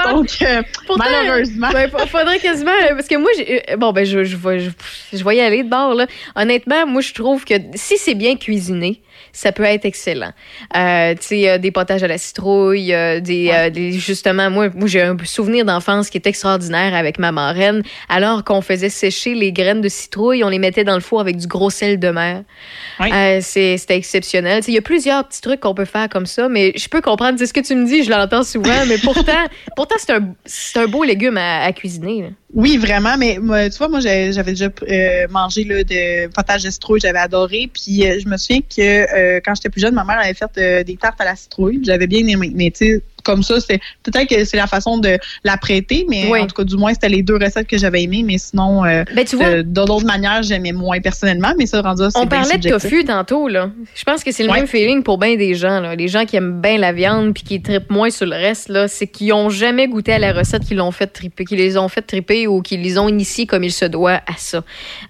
<laughs> <laughs> donc euh, Pourtant, malheureusement ben, fa- faudrait quasiment. Parce que moi, euh, bon, ben, je, je, vais, je, je vais y aller de bord, là. Honnêtement, moi, je trouve que si c'est bien cuisiné, ça peut être excellent. Euh, tu sais, euh, des potages à la citrouille, euh, des, euh, des- justement, moi, moi j'ai un souvenir d'enfance qui est extraordinaire avec ma marraine. Alors qu'on faisait sécher les graines de citrouille, on les mettait dans le four avec du gros sel de mer. Euh, c'est- C'était exceptionnel. Tu sais, Il y a plusieurs petits trucs qu'on peut faire comme ça, mais je peux comprendre. Sais, Ce que tu me dis, je l'entends souvent, mais pourtant, <laughs> pourtant c'est un, c'est un beau légume à, à cuisiner. là. Oui, vraiment, mais moi, tu vois, moi, j'avais déjà euh, mangé là, de potage de citrouille, j'avais adoré. Puis euh, je me souviens que euh, quand j'étais plus jeune, ma mère avait fait euh, des tartes à la citrouille. J'avais bien aimé. Mais tu comme ça, c'est peut-être que c'est la façon de la prêter, mais Oui. en tout cas, du moins, c'était les deux recettes que j'avais aimées. Mais sinon, euh, Ben, tu vois- euh, d'autres manières, j'aimais moins personnellement. Mais ça, rendu On parlait de tofu tantôt, là. Je pense que c'est le Ouais. même feeling pour bien des gens, là. Les gens qui aiment bien la viande puis qui trippent moins sur le reste, là, c'est qu'ils ont jamais goûté à la recette qui l'ont fait triper, qui les ont fait triper ou qui les ont initiés comme il se doit à ça.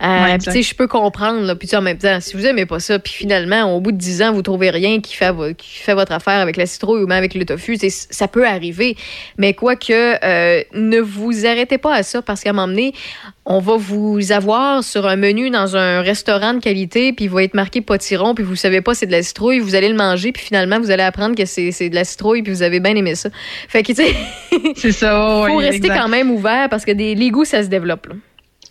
Euh, Ouais, tu sais, je peux comprendre, là. Puis, tu en même temps, si vous aimez pas ça, puis finalement, au bout de 10 ans, vous trouvez rien qui fait, vo- qui fait votre affaire avec la citrouille ou même avec le tofu, ça peut arriver. Mais quoi que, euh, ne vous arrêtez pas à ça parce qu'à un moment donné, on va vous avoir sur un menu dans un restaurant de qualité, puis il va être marqué potiron, puis vous savez pas c'est de la citrouille, vous allez le manger, puis finalement vous allez apprendre que c'est de la citrouille, puis vous avez bien aimé ça. Fait que tu sais, C'est ça, <laughs> faut oui, rester exact. quand même ouvert parce que des, les goûts ça se développe. là.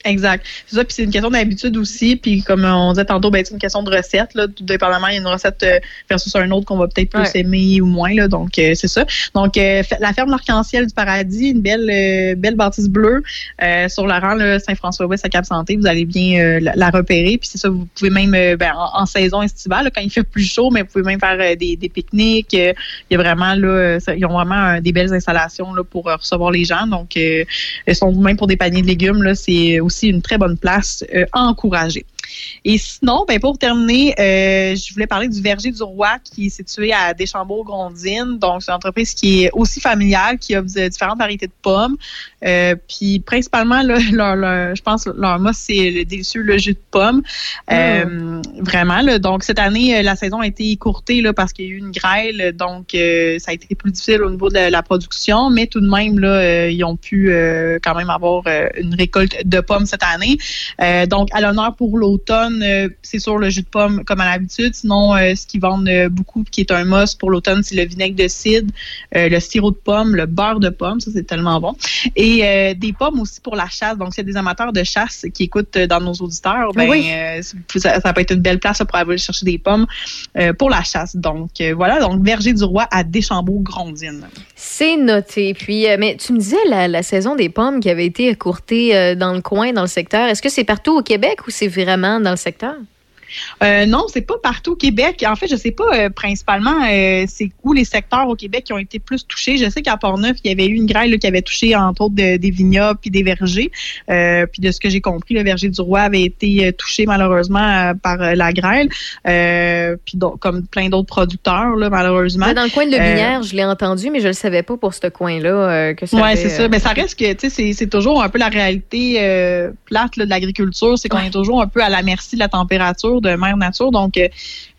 Exact. C'est ça, puis c'est une question d'habitude aussi. Puis comme on disait tantôt, ben, c'est une question de recette. Là. Tout dépendamment, il y a une recette euh, versus un autre qu'on va peut-être plus Ouais. aimer ou moins. Là. Donc, euh, c'est ça. Donc, euh, la ferme L'Arc-en-Ciel du Paradis, une belle euh, belle bâtisse bleue euh, sur la rang Saint-François-Ouest à Cap-Santé. Vous allez bien euh, la, la repérer. Puis c'est ça, vous pouvez même, ben, en, en saison estivale, là, quand il fait plus chaud, mais vous pouvez même faire des, des pique-niques. Il y a vraiment, là, ça- ils ont vraiment des belles installations là, pour recevoir les gens. Donc, euh, elles sont même pour des paniers de légumes, là, c'est aussi une très bonne place euh, à encourager. Et sinon, ben, pour terminer, euh, je voulais parler du Verger du Roi qui est situé à Deschambault-Grondines. Donc, c'est une entreprise qui est aussi familiale, qui a euh, différentes variétés de pommes. Euh, puis, principalement, là, <laughs> leur, leur- je pense, leur mot, c'est le délicieux le jus de pomme. Euh, Vraiment. Là, donc, cette année, la saison a été écourtée là, parce qu'il y a eu une grêle. Donc, ça a été plus difficile au niveau de la, la production. Mais tout de même, là, ils ont pu quand même avoir une récolte de pommes cette année. Donc, à l'honneur pour l'automne, euh, c'est sûr le jus de pomme comme à l'habitude. Sinon, euh, ce qu'ils vendent euh, beaucoup, qui est un must pour l'automne, c'est le vinaigre de cidre, le sirop de pomme, le beurre de pomme. Ça, c'est tellement bon. Et des pommes aussi pour la chasse. Donc, s'il y a des amateurs de chasse qui écoutent dans nos auditeurs, ben, Oui. ça, ça peut être une belle place pour aller chercher des pommes pour la chasse. Donc, voilà. Donc, Verger du Roi à Deschambault-Grondines. C'est noté. Puis, mais tu me disais la, la saison des pommes qui avait été écourtée euh, dans le coin, dans le secteur. Est-ce que c'est partout au Québec ou c'est vraiment dans le secteur? Euh, non, c'est pas partout au Québec. En fait, je sais pas euh, principalement euh, c'est où les secteurs au Québec qui ont été plus touchés. Je sais qu'à Portneuf, il y avait eu une grêle là, qui avait touché entre autres de- des vignobles puis des vergers. Euh, puis de ce que j'ai compris, le verger du roi avait été touché malheureusement par la grêle. Puis donc, comme plein d'autres producteurs là, malheureusement. Ouais, dans le coin de Lobinière, je l'ai entendu, mais je le savais pas pour ce coin-là. que ça Oui, avait, c'est ça. Mais ça reste que, tu sais, c'est- toujours un peu la réalité plate là, de l'agriculture, c'est qu'on est toujours un peu à la merci de la température de mère nature. Donc, euh,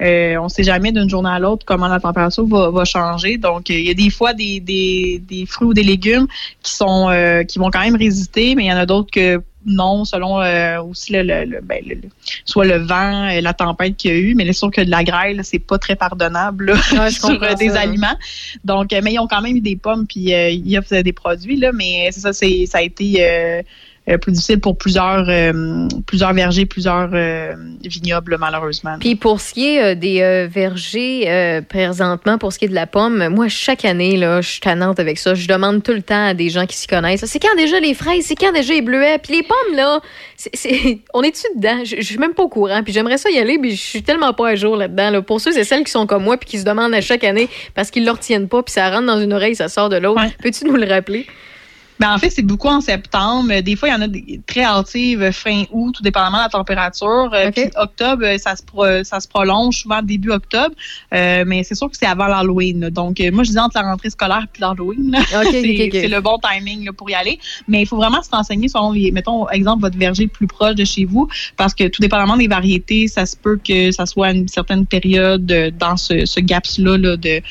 euh, on sait jamais d'une journée à l'autre comment la température va, va changer. Donc, euh, il y a des fois des, des, des fruits ou des légumes qui sont euh, qui vont quand même résister, mais il y en a d'autres que non, selon euh, aussi le, le- le- ben, le- soit le vent, euh, la tempête qu'il y a eu, mais c'est sûr que de la grêle, c'est pas très pardonnable là, Ouais, <laughs> sur euh, des ça, aliments. Donc, mais ils ont quand même eu des pommes puis euh, ils offrent des produits là, mais c'est ça, c'est ça a été euh, plus difficile pour plusieurs euh, plusieurs vergers, plusieurs euh, vignobles malheureusement. Puis pour ce qui est euh, des vergers présentement, pour ce qui est de la pomme, moi chaque année là, je suis tannante avec ça. Je demande tout le temps à des gens qui s'y connaissent. C'est quand déjà les fraises, c'est quand déjà les bleuets, puis les pommes là, <laughs> on est-tu dedans? Je, je suis même pas au courant. Puis j'aimerais ça y aller, puis je suis tellement pas à jour là-dedans. Là. Pour ceux et celles qui sont comme moi puis qui se demandent à chaque année parce qu'ils le retiennent pas, puis ça rentre dans une oreille, ça sort de l'autre. Peux-tu nous le rappeler? Ben, en fait, c'est beaucoup en septembre. Des fois, il y en a des très hâtives fin août, tout dépendamment de la température. Euh, Puis octobre, euh, ça se, pro- ça se prolonge souvent début octobre. Euh, mais c'est sûr que c'est avant l'Halloween. Donc, euh, moi, je dis entre la rentrée scolaire et l'Halloween. là. Ok, <laughs> c'est ok, ok. c'est le bon timing là, pour y aller. Mais il faut vraiment se renseigner selon, les, mettons, exemple, votre verger plus proche de chez vous. Parce que tout dépendamment des variétés, ça se peut que ça soit à une certaine période euh, dans ce, ce gaps-là là, de,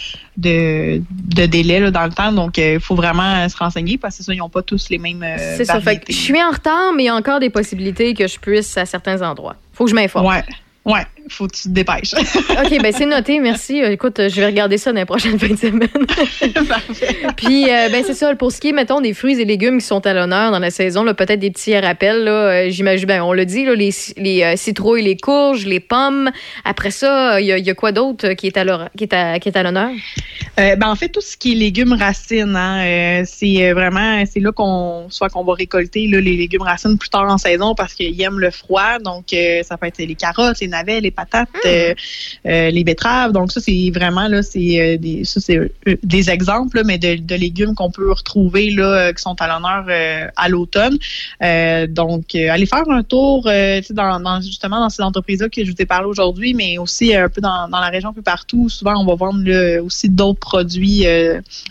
de, de délai là, dans le temps. Donc, il faut vraiment euh, se renseigner parce que ça, ils n'ont pas tous les mêmes euh, C'est ça. Fait que je suis en retard, mais il y a encore des possibilités que je puisse à certains endroits. Faut que je m'informe. Ouais. Ouais, faut que tu te dépêches. <laughs> OK, ben c'est noté, merci. Euh, Écoute, euh, je vais regarder ça dans les prochaines <laughs> fins de semaine. Puis, euh, ben c'est ça, pour ce qui est, mettons, des fruits et légumes qui sont à l'honneur dans la saison, peut-être des petits rappels, là, euh, j'imagine, ben, on l'a dit, là, les, les euh, citrouilles, les courges, les pommes. Après ça, il y, a- il y a quoi d'autre qui est à l'honneur? Qui est à, qui est à l'honneur? Euh, ben, en fait, tout ce qui est légumes racines, hein, c'est vraiment, c'est là qu'on, soit qu'on va récolter là, les légumes racines plus tard en saison parce qu'ils aiment le froid. Donc, ça peut être les carottes, les navets, les patates, euh, euh, les betteraves. Donc, ça, c'est vraiment, là, c'est euh, des, ça, c'est des exemples, là, mais de, de légumes qu'on peut retrouver, là, qui sont à l'honneur euh, à l'automne. Euh, donc, allez faire un tour, dans, dans- justement, dans ces entreprises-là que je vous ai parlé aujourd'hui, mais aussi un peu dans, dans la région, un peu partout. Souvent, on va vendre là, aussi d'autres produits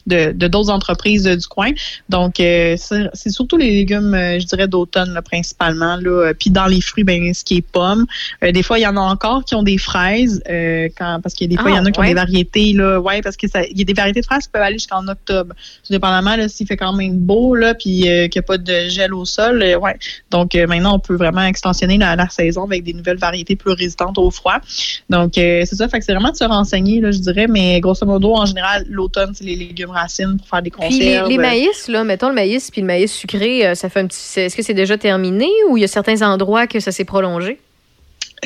de de d'autres entreprises du coin. Donc, c'est c'est surtout les légumes, je dirais, d'automne, là, principalement. Là. Puis dans les fruits, ben, ce qui est pommes. Des fois, il y en a encore qui ont des fraises, euh, quand, parce qu'il y a des fois, il y en a Ah, qui ont des variétés, là, ouais, parce que ça, il y a des variétés de fraises qui peuvent aller jusqu'en octobre. Tout dépendamment, là, s'il fait quand même beau, là, puis euh, qu'il n'y a pas de gel au sol, euh, ouais. Donc, maintenant, on peut vraiment extensionner la, la saison avec des nouvelles variétés plus résistantes au froid. Donc, c'est ça, fait que c'est vraiment de se renseigner, là, je dirais, mais grosso modo, en général, l'automne, c'est les légumes racines pour faire des Puis les, conserves. les maïs, là, mettons le maïs puis le maïs sucré, ça fait un petit. Est-ce que c'est déjà terminé ou il y a certains endroits que ça s'est prolongé?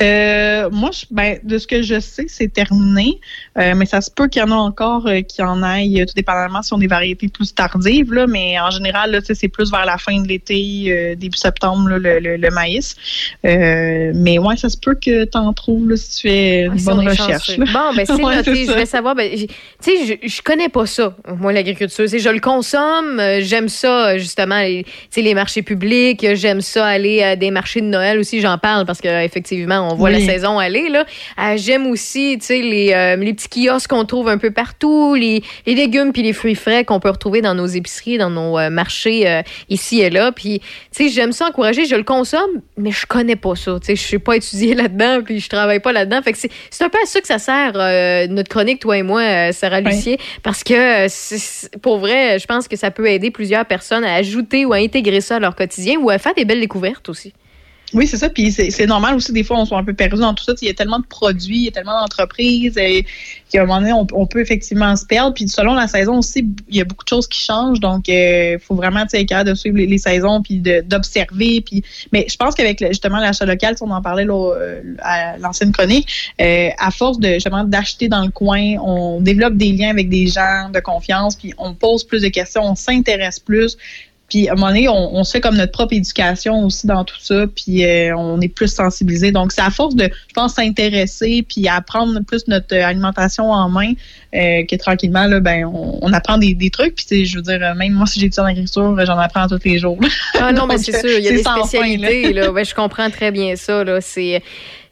Euh, moi, je- ben, de ce que je sais, c'est terminé. Euh, mais ça se peut qu'il y en a encore euh, qui en aillent, tout dépendamment si on des variétés plus tardives. Là, mais en général, là, c'est plus vers la fin de l'été, début septembre, là, le, le- le maïs. Mais ouais, ça se peut que tu en trouves là, si tu fais une Ah, bonne recherche. Bon, ben c'est <laughs> Ouais, noté. Je vais savoir. Ben, tu sais, je, je connais pas ça, moi, l'agriculture. Je le consomme. J'aime ça, justement, les, les marchés publics. J'aime ça aller à des marchés de Noël aussi. J'en parle parce qu'effectivement, on voit Oui. la saison aller. là. Euh, J'aime aussi tu sais, les, euh, les petits kiosques qu'on trouve un peu partout, les, les légumes puis les fruits frais qu'on peut retrouver dans nos épiceries, dans nos euh, marchés euh, ici et là. Puis, tu sais, j'aime ça encourager. Je le consomme, mais je connais pas ça. Tu sais, je suis pas étudiée <laughs> là-dedans puis je travaille pas là-dedans. Fait que c'est un peu à ça que ça sert notre chronique, toi et moi, Sarah Lucier, parce que pour vrai, je pense que ça peut aider plusieurs personnes à ajouter ou à intégrer ça à leur quotidien ou à faire des belles découvertes aussi. Oui, c'est ça. Puis c'est normal aussi, des fois, on soit un peu perdu dans tout ça. Il y a tellement de produits, il y a tellement d'entreprises, et qu'à un moment donné, on, on peut effectivement se perdre. Puis selon la saison aussi, il y a beaucoup de choses qui changent. Donc, il faut vraiment être capable de suivre les, les saisons, puis d'observer. Puis, mais je pense qu'avec justement l'achat local, si on en parlait là, euh, à l'ancienne chronique, euh, à force de justement d'acheter dans le coin, on développe des liens avec des gens de confiance, puis on pose plus de questions, on s'intéresse plus. Puis à un moment donné, on, on se fait comme notre propre éducation aussi dans tout ça, puis euh, on est plus sensibilisé. Donc c'est à force de, je pense, s'intéresser, puis apprendre plus notre alimentation en main, euh, que tranquillement là, ben on, on apprend des, des trucs. Puis je veux dire, euh, même moi si j'étudie en agriculture, j'en apprends tous les jours. Ah non, <laughs> mais c'est sûr, il y a des fin, spécialités. là. <laughs> Ouais, je comprends très bien ça. Là. C'est,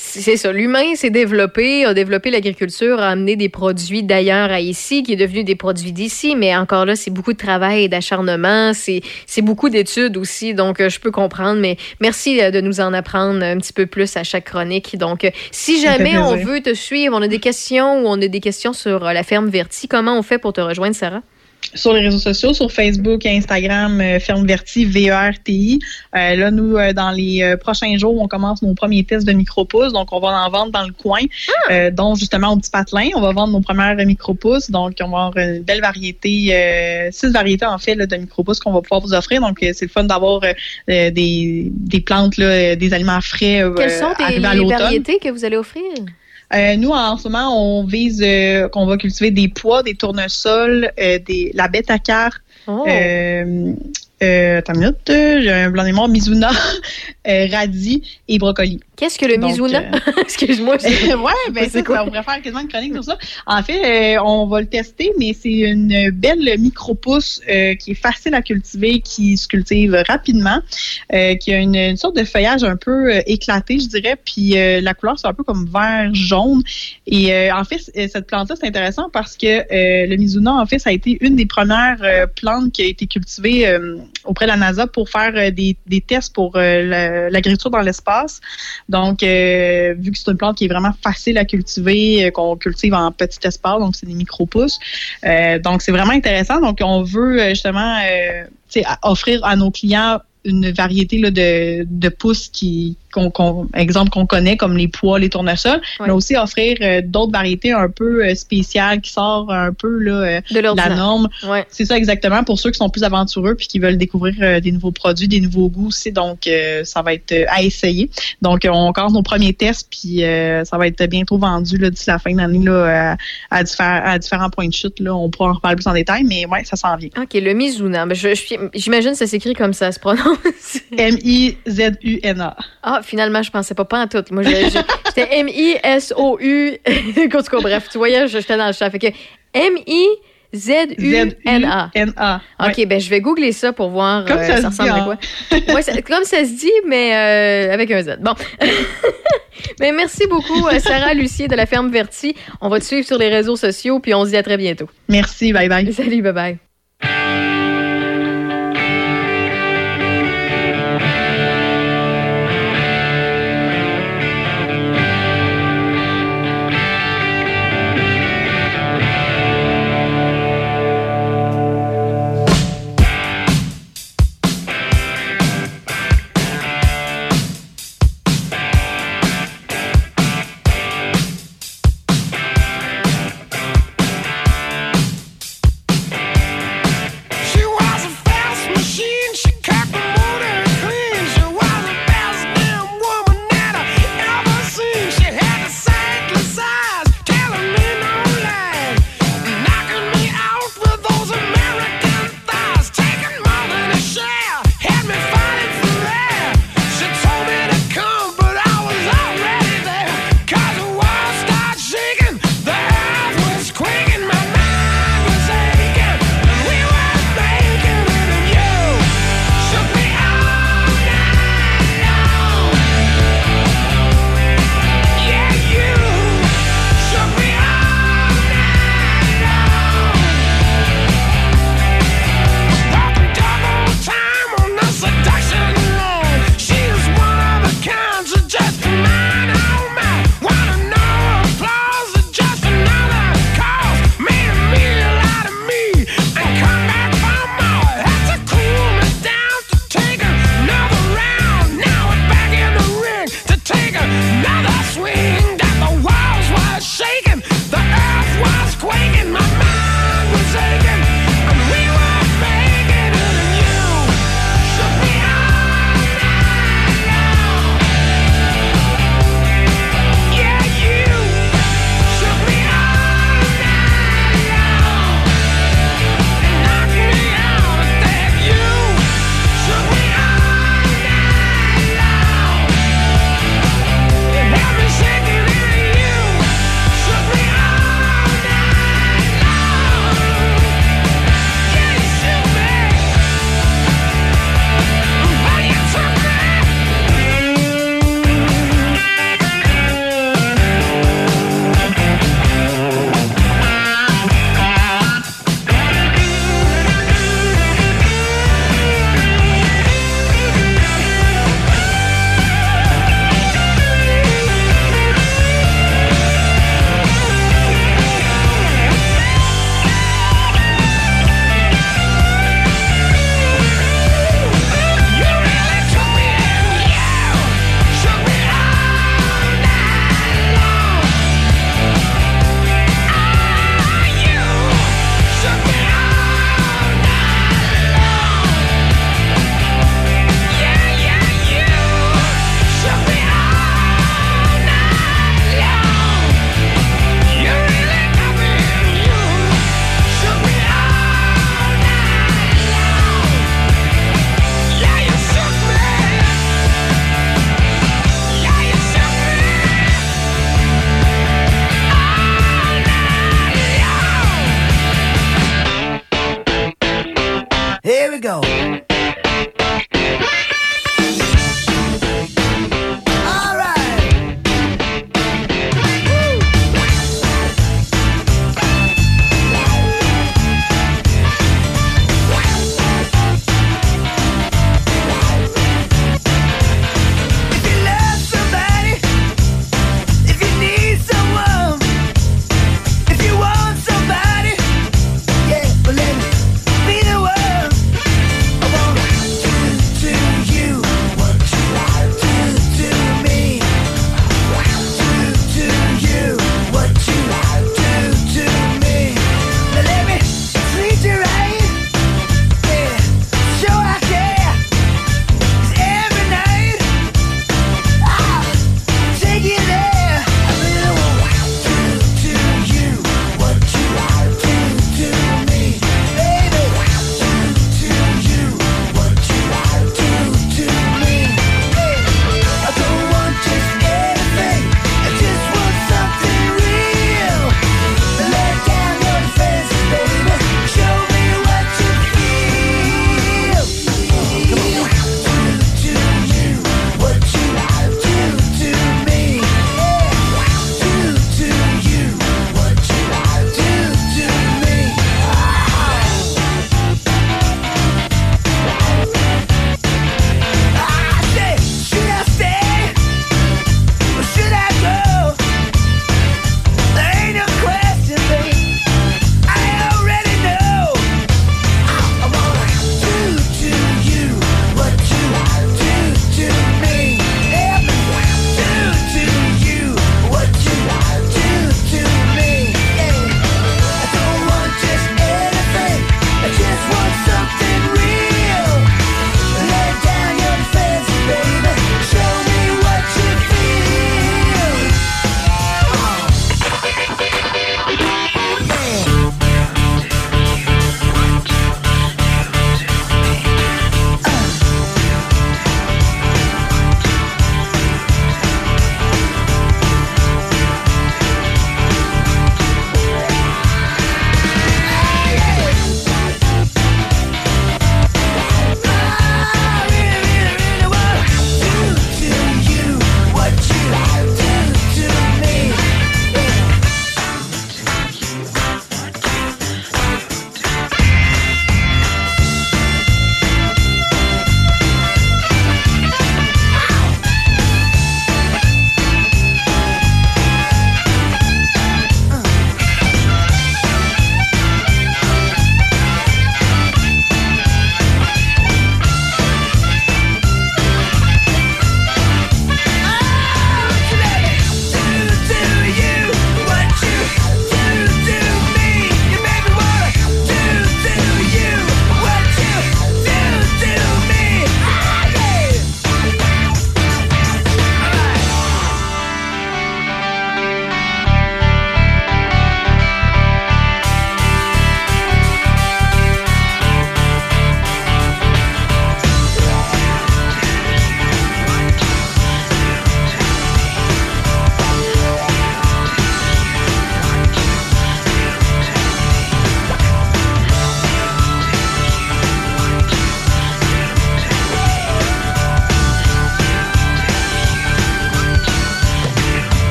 c'est ça. L'humain s'est développé, a développé l'agriculture, a amené des produits d'ailleurs à ici, qui est devenu des produits d'ici. Mais encore là, c'est beaucoup de travail et d'acharnement. C'est, c'est beaucoup d'études aussi. Donc, euh, je peux comprendre. Mais merci de nous en apprendre un petit peu plus à chaque chronique. Donc, si jamais on veut te suivre, on a des questions ou on a des questions sur la ferme Verti, comment on fait pour te rejoindre, Sarah? sur les réseaux sociaux, sur Facebook et Instagram, euh, Ferme Verti, V-E-R-T-I. Euh, là, nous, euh, dans les prochains jours, on commence nos premiers tests de micro-pousses. Donc, on va en vendre dans le coin, euh, dont justement au petit patelin. On va vendre nos premières micro-pousses. Donc, on va avoir une belle variété, six variétés en fait là, de micro-pousses qu'on va pouvoir vous offrir. Donc, c'est le fun d'avoir des, des plantes, là, des aliments frais Quelles sont à les variétés que vous allez offrir? Euh, nous, en ce moment, on vise euh, qu'on va cultiver des pois, des tournesols, euh, des, la bête à carte. Oh. Euh, une minute, euh, j'ai un blanc des morts, Mizuna, <laughs> euh, radis et brocoli. Qu'est-ce que le Donc, Mizuna? euh, <laughs> Excuse-moi. <laughs> ouais, ben C'est ça, quoi? on pourrait faire quasiment une chronique sur ça. En fait, euh, on va le tester, mais c'est une belle micro-pousse euh, qui est facile à cultiver, qui se cultive rapidement, euh, qui a une, une sorte de feuillage un peu éclaté, je dirais, puis euh, la couleur c'est un peu comme vert jaune. Et euh, en fait, cette plante-là c'est intéressant parce que euh, le Mizuna, en fait, ça a été une des premières euh, plantes qui a été cultivée euh, auprès de la NASA pour faire euh, des, des tests pour euh, la- l'agriculture dans l'espace. Donc, euh, vu que c'est une plante qui est vraiment facile à cultiver, qu'on cultive en petit espace, donc c'est des micro-pousses. Donc, c'est vraiment intéressant. Donc, on veut justement offrir à nos clients une variété là, de, de pousses qui, qu'on, qu'on- exemple qu'on connaît comme les pois, les tournesols, mais aussi offrir euh, d'autres variétés un peu euh, spéciales qui sortent un peu là, euh, De l'ordinaire. la norme. C'est ça exactement pour ceux qui sont plus aventureux puis qui veulent découvrir des nouveaux produits, des nouveaux goûts aussi. Donc, ça va être à essayer. Donc, on commence nos premiers tests puis ça va être bientôt vendu là, d'ici la fin de l'année là, à, à, diffé- à différents points de chute. Là. On pourra en reparler plus en détail, mais ouais, ça s'en vient. OK, le Mizuna. Ben, je- je- J'imagine que ça s'écrit comme ça se prononce. M-I-Z-U-N-A. Ah, finalement, je pensais pas pas en tout. Moi, j'étais <laughs> M-I-S-O-U. <laughs> En tout cas, bref, tu voyais, j'étais dans le chat. Fait que M-I-Z-U-N-A. N-A. OK, ben je vais googler ça pour voir Comme euh, ça se ressemble dit, à hein. quoi. Ouais, ça- comme ça se dit, mais euh, avec un Z. Bon. <laughs> mais merci beaucoup, euh, Sarah Lucier de la ferme Verti. On va te suivre sur les réseaux sociaux, puis on se dit à très bientôt. Merci, bye bye. Salut, bye bye.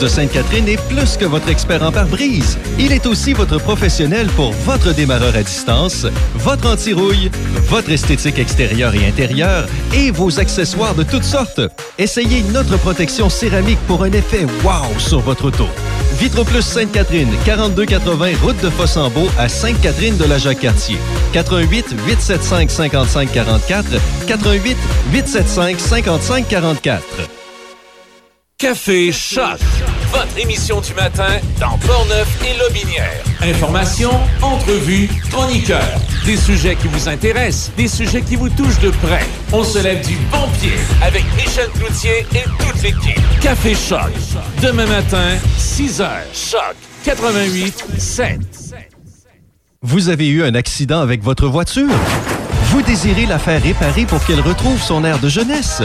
De Sainte-Catherine est plus que votre expert en pare-brise. Il est aussi votre professionnel pour votre démarreur à distance, votre anti-rouille, votre esthétique extérieure et intérieure et vos accessoires de toutes sortes. Essayez notre protection céramique pour un effet wow sur votre auto. Vitroplus Sainte-Catherine, 4280 route de Fossambeau à Sainte-Catherine de la Jacques-Cartier. 88 875 55 44 88 875 55 44. Café Choc, votre émission du matin dans Portneuf et Lobinière. Information, entrevues, chroniqueurs, des sujets qui vous intéressent, des sujets qui vous touchent de près. On se lève du bon pied avec Michel Cloutier et toute l'équipe. Café Choc, demain matin, 6 heures. Choc 88 7. Vous avez eu un accident avec votre voiture? Vous désirez la faire réparer pour qu'elle retrouve son air de jeunesse?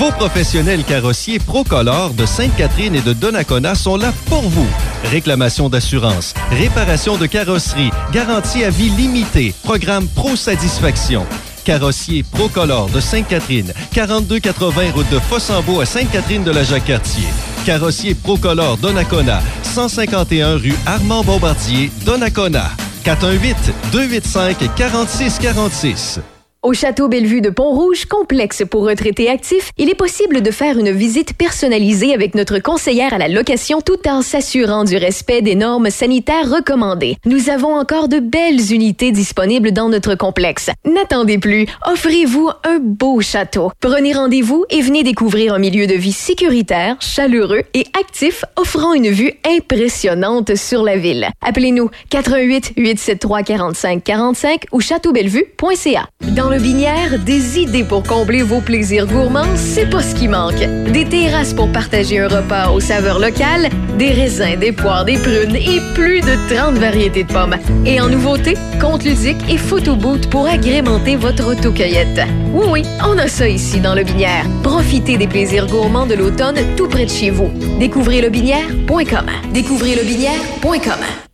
Vos professionnels carrossiers Procolor de Sainte-Catherine et de Donnacona sont là pour vous. Réclamation d'assurance, réparation de carrosserie, garantie à vie limitée, programme Pro Satisfaction. Carrossier Procolor de Sainte-Catherine, 4280 route de Fossambeau à Sainte-Catherine de la Jacques-Cartier. Carrossier Procolor Donnacona, 151 rue Armand Bombardier, Donnacona. 418-285-4646. Au Château Bellevue de Pont-Rouge, complexe pour retraités actifs, il est possible de faire une visite personnalisée avec notre conseillère à la location tout en s'assurant du respect des normes sanitaires recommandées. Nous avons encore de belles unités disponibles dans notre complexe. N'attendez plus, offrez-vous un beau château. Prenez rendez-vous et venez découvrir un milieu de vie sécuritaire, chaleureux et actif offrant une vue impressionnante sur la ville. Appelez-nous 88 873 45 45 ou châteaubellevue.ca. Dans le Binière, des idées pour combler vos plaisirs gourmands, c'est pas ce qui manque. Des terrasses pour partager un repas aux saveurs locales, des raisins, des poires, des prunes et plus de 30 variétés de pommes. Et en nouveauté, compte ludique et photo boot pour agrémenter votre autocueillette. Oui, oui, on a ça ici dans Lobinière. Profitez des plaisirs gourmands de l'automne tout près de chez vous. Découvrez lobinière.com. Découvrez lobinière.com.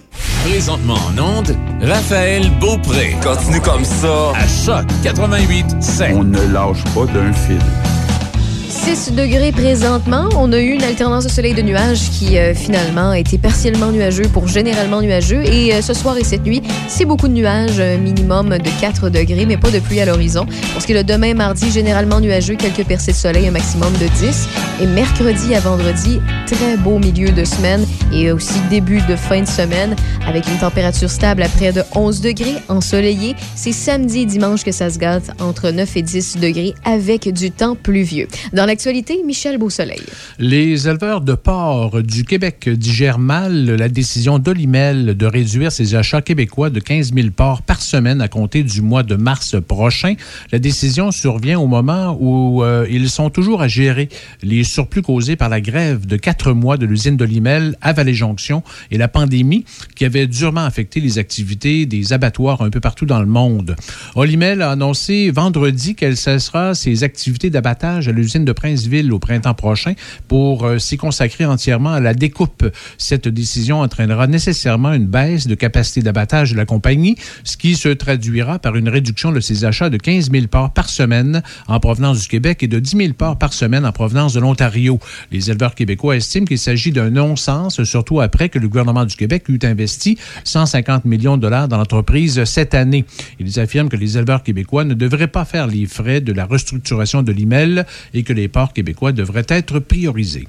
Présentement en onde, Raphaël Beaupré. Continue comme ça. À Choc 88 On ne lâche pas d'un fil. 6 degrés présentement. On a eu une alternance de soleil de nuages qui euh, finalement a été partiellement nuageux pour généralement nuageux. Et euh, ce soir et cette nuit, c'est beaucoup de nuages, un minimum de 4 degrés, mais pas de pluie à l'horizon. Pour ce qui est le demain, mardi, généralement nuageux, quelques percées de soleil, un maximum de 10. Et mercredi à vendredi, très beau milieu de semaine et aussi début de fin de semaine avec une température stable à près de 11 degrés, ensoleillé. C'est samedi et dimanche que ça se gâte entre 9 et 10 degrés avec du temps pluvieux. L'actualité, Michel Beausoleil. Les éleveurs de porc du Québec digèrent mal la décision d'Olimel de réduire ses achats québécois de 15 000 porcs par semaine à compter du mois de mars prochain. La décision survient au moment où euh, ils sont toujours à gérer les surplus causés par la grève de quatre mois de l'usine d'Olimel à Vallée-Jonction et la pandémie qui avait durement affecté les activités des abattoirs un peu partout dans le monde. Olimel a annoncé vendredi qu'elle cessera ses activités d'abattage à l'usine de Princeville au printemps prochain pour euh, s'y consacrer entièrement à la découpe. Cette décision entraînera nécessairement une baisse de capacité d'abattage de la compagnie, ce qui se traduira par une réduction de ses achats de 15 000 parts par semaine en provenance du Québec et de 10 000 parts par semaine en provenance de l'Ontario. Les éleveurs québécois estiment qu'il s'agit d'un non-sens, surtout après que le gouvernement du Québec eut investi 150 millions de dollars dans l'entreprise cette année. Ils affirment que les éleveurs québécois ne devraient pas faire les frais de la restructuration de l'IMEL et que les ports québécois devraient être priorisés.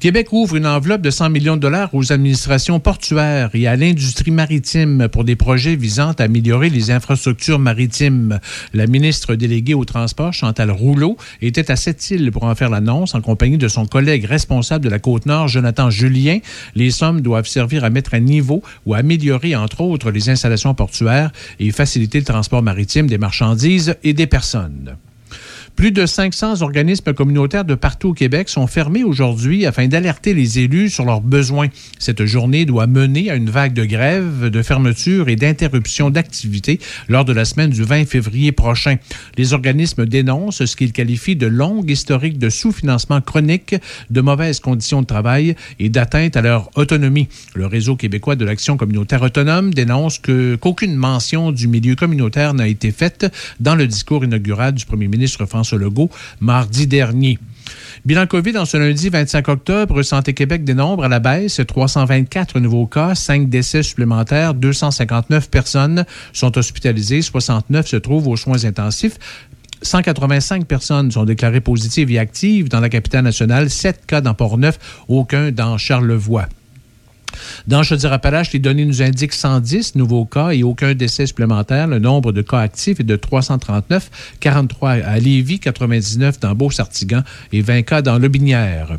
Québec ouvre une enveloppe de 100 millions de dollars aux administrations portuaires et à l'industrie maritime pour des projets visant à améliorer les infrastructures maritimes. La ministre déléguée au transport, Chantal Rouleau, était à Sept-Îles pour en faire l'annonce en compagnie de son collègue responsable de la Côte-Nord, Jonathan Julien. Les sommes doivent servir à mettre à niveau ou améliorer, entre autres, les installations portuaires et faciliter le transport maritime des marchandises et des personnes. Plus de 500 organismes communautaires de partout au Québec sont fermés aujourd'hui afin d'alerter les élus sur leurs besoins. Cette journée doit mener à une vague de grève, de fermeture et d'interruption d'activité lors de la semaine du 20 février prochain. Les organismes dénoncent ce qu'ils qualifient de longue historique de sous-financement chronique, de mauvaises conditions de travail et d'atteinte à leur autonomie. Le réseau québécois de l'action communautaire autonome dénonce que qu'aucune mention du milieu communautaire n'a été faite dans le discours inaugural du premier ministre François Legault mardi dernier. Bilan COVID en ce lundi 25 octobre, Santé Québec dénombre à la baisse 324 nouveaux cas, 5 décès supplémentaires, 259 personnes sont hospitalisées, 69 se trouvent aux soins intensifs. 185 personnes sont déclarées positives et actives dans la capitale nationale, 7 cas dans Port-Neuf, aucun dans Charlevoix. Dans Chaudière-Appalaches, les données nous indiquent 110 nouveaux cas et aucun décès supplémentaire. Le nombre de cas actifs est de 339, 43 à Lévis, 99 dans Beau-Sartigan et 20 cas dans Lobinière.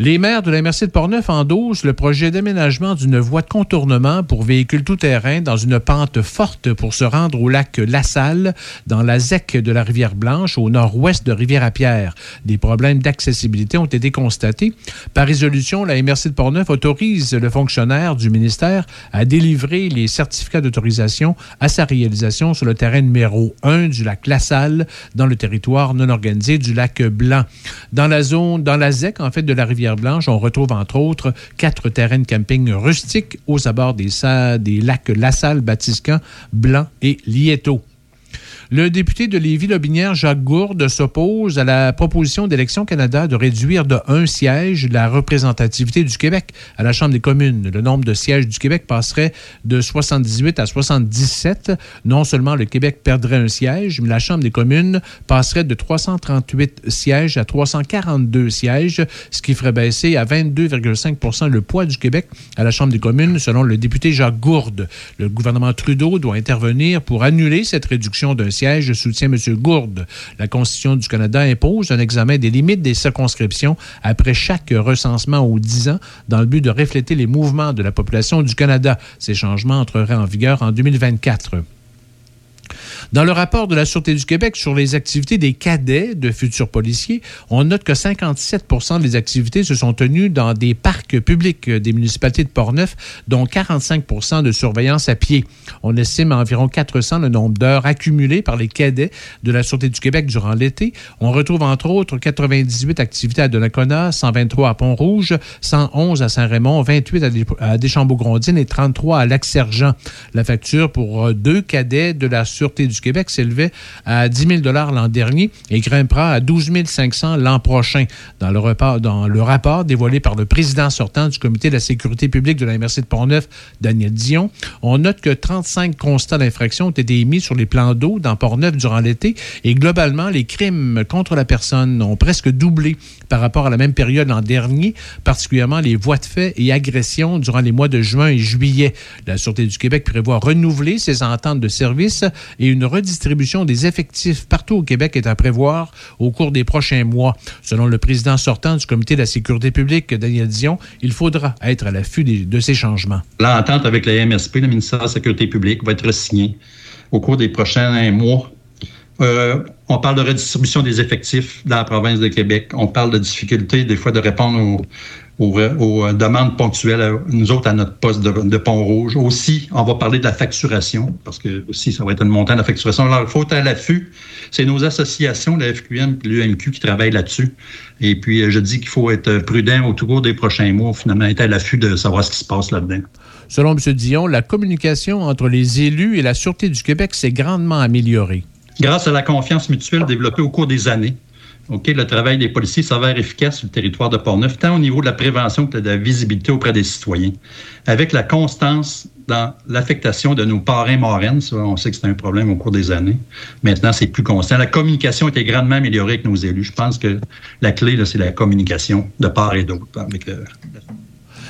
Les maires de la MRC de Portneuf endossent le projet d'aménagement d'une voie de contournement pour véhicules tout-terrain dans une pente forte pour se rendre au lac Lassalle, dans la ZEC de la Rivière-Blanche, au nord-ouest de Rivière-à-Pierre. Des problèmes d'accessibilité ont été constatés. Par résolution, la MRC de Portneuf autorise le fonctionnaire du ministère à délivrer les certificats d'autorisation à sa réalisation sur le terrain numéro 1 du lac Lassalle, dans le territoire non organisé du lac Blanc. Dans la zone, dans la ZEC, en fait, de la Rivière on retrouve entre autres quatre terrains de camping rustiques aux abords des, des lacs Lassalle, Batiscan, Blanc et Lieto. Le député de Lévis-Lobinière, Jacques Gourde, s'oppose à la proposition d'Élection Canada de réduire de un siège la représentativité du Québec à la Chambre des communes. Le nombre de sièges du Québec passerait de 78 à 77. Non seulement le Québec perdrait un siège, mais la Chambre des communes passerait de 338 sièges à 342 sièges, ce qui ferait baisser à 22,5 le poids du Québec à la Chambre des communes, selon le député Jacques Gourde. Le gouvernement Trudeau doit intervenir pour annuler cette réduction d'un siège soutient M. Gourde. La Constitution du Canada impose un examen des limites des circonscriptions après chaque recensement aux 10 ans dans le but de refléter les mouvements de la population du Canada. Ces changements entreraient en vigueur en 2024. Dans le rapport de la Sûreté du Québec sur les activités des cadets de futurs policiers, on note que 57 des activités se sont tenues dans des parcs publics des municipalités de Portneuf, dont 45 de surveillance à pied. On estime à environ 400 le nombre d'heures accumulées par les cadets de la Sûreté du Québec durant l'été. On retrouve entre autres 98 activités à Donnacona, 123 à Pont-Rouge, 111 à Saint-Raymond, 28 à Des- à Deschambault-Grondines et 33 à Lac-Sergent. La facture pour euh, deux cadets de la Sûreté du Québec s'élevait à 10 000 l'an dernier et grimpera à 12 500 l'an prochain. Dans le, rapport, dans le rapport dévoilé par le président sortant du Comité de la sécurité publique de la MRC de Portneuf, Daniel Dion, on note que 35 constats d'infraction ont été émis sur les plans d'eau dans Portneuf durant l'été et globalement, les crimes contre la personne ont presque doublé par rapport à la même période l'an dernier, particulièrement les voies de fait et agressions durant les mois de juin et juillet. La Sûreté du Québec prévoit renouveler ses ententes de service et une redistribution des effectifs partout au Québec est à prévoir au cours des prochains mois. Selon le président sortant du Comité de la sécurité publique, Daniel Dion, il faudra être à l'affût de ces changements. L'entente avec la MSP, le ministère de la Sécurité publique, va être signée au cours des prochains mois. Euh, on parle de redistribution des effectifs dans la province de Québec. On parle de difficulté des fois de répondre aux, aux, aux demandes ponctuelles, à nous autres, à notre poste de, de Pont-Rouge. Aussi, on va parler de la facturation, parce que aussi, ça va être une montant de la facturation. Alors, il faut être à l'affût. C'est nos associations, la FQM et l'UMQ, qui travaillent là-dessus. Et puis, euh, je dis qu'il faut être prudent au cours des prochains mois, finalement, être à l'affût de savoir ce qui se passe là-dedans. Selon M. Dion, la communication entre les élus et la Sûreté du Québec s'est grandement améliorée. Grâce à la confiance mutuelle développée au cours des années, OK, le travail des policiers s'avère efficace sur le territoire de Portneuf, tant au niveau de la prévention que de la visibilité auprès des citoyens. Avec la constance dans l'affectation de nos parrains marraines, ça, on sait que c'est un problème au cours des années. Maintenant, c'est plus constant. La communication a été grandement améliorée avec nos élus. Je pense que la clé, c'est la communication de part et d'autre avec le,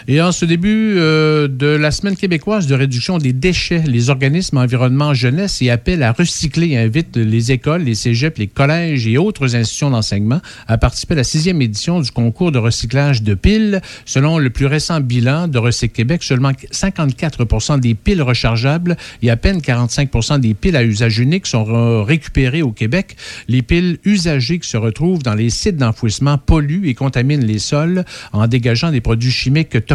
Et en ce début euh, de la semaine québécoise de réduction des déchets, les organismes environnement jeunesse y appellent à recycler et invitent les écoles, les cégeps, les collèges et autres institutions d'enseignement à participer à la sixième édition du concours de recyclage de piles. Selon le plus récent bilan de Recyc Québec, seulement 54% des piles rechargeables et à peine 45 des piles à usage unique sont récupérées au Québec. Les piles usagées qui se retrouvent dans les sites d'enfouissement polluent et contaminent les sols en dégageant des produits chimiques toxiques.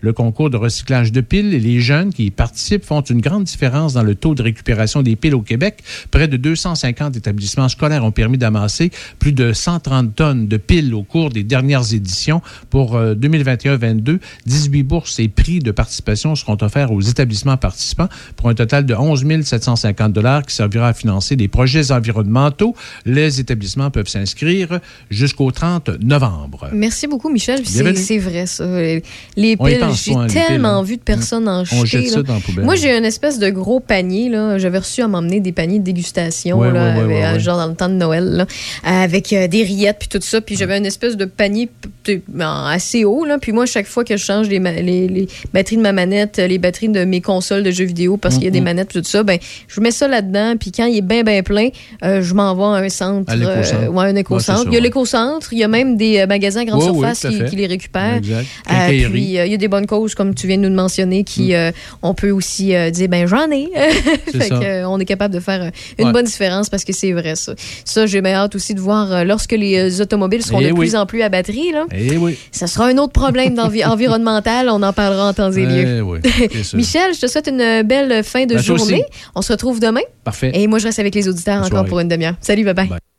Le concours de recyclage de piles et les jeunes qui y participent font une grande différence dans le taux de récupération des piles au Québec. Près de 250 établissements scolaires ont permis d'amasser plus de 130 tonnes de piles au cours des dernières éditions. Pour euh, 2021-22, 18 bourses et prix de participation seront offerts aux établissements participants pour un total de 11 750 dollars qui servira à financer des projets environnementaux. Les établissements peuvent s'inscrire jusqu'au 30 novembre. Merci beaucoup, Michel. C'est vrai, ça. Les On y piles, j'ai les tellement piles, vu de personnes en jeter. Moi, j'ai une espèce de gros panier. là. J'avais reçu à m'emmener des paniers de dégustation, ouais. genre dans le temps de Noël, là, avec euh, des rillettes puis tout ça. Puis j'avais une espèce de panier p- p- en- assez haut. Là. Puis moi, chaque fois que je change les, les, les batteries de ma manette, les batteries de mes consoles de jeux vidéo, parce qu'il y a des manettes tout ça, ben, je mets ça là-dedans. Puis quand il est bien, bien plein, euh, je m'envoie à un centre. Euh, un éco-centre. il y a l'éco-centre. Il y a même des euh, magasins à grande surface qui les récupèrent. Puis, euh, il y a des bonnes causes, comme tu viens de nous le mentionner, qui, Mm. euh, on peut aussi euh, dire, ben j'en ai. <laughs> fait que, euh, on est capable de faire euh, une Ouais. bonne différence parce que c'est vrai, ça. Ça, j'ai bien hâte aussi de voir lorsque les automobiles seront Eh de oui. plus en plus à batterie, là. Eh oui. Ça sera un autre problème <laughs> environnemental. On en parlera en temps et lieu. Eh oui. <laughs> Michel, je te souhaite une belle fin de Ben, journée. On se retrouve demain. Parfait. Et moi, je reste avec les auditeurs Bonne encore soirée. pour une demi-heure. Salut, bye bye. Hey,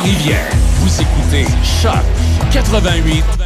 Trois-Rivières. Vous écoutez Choc 88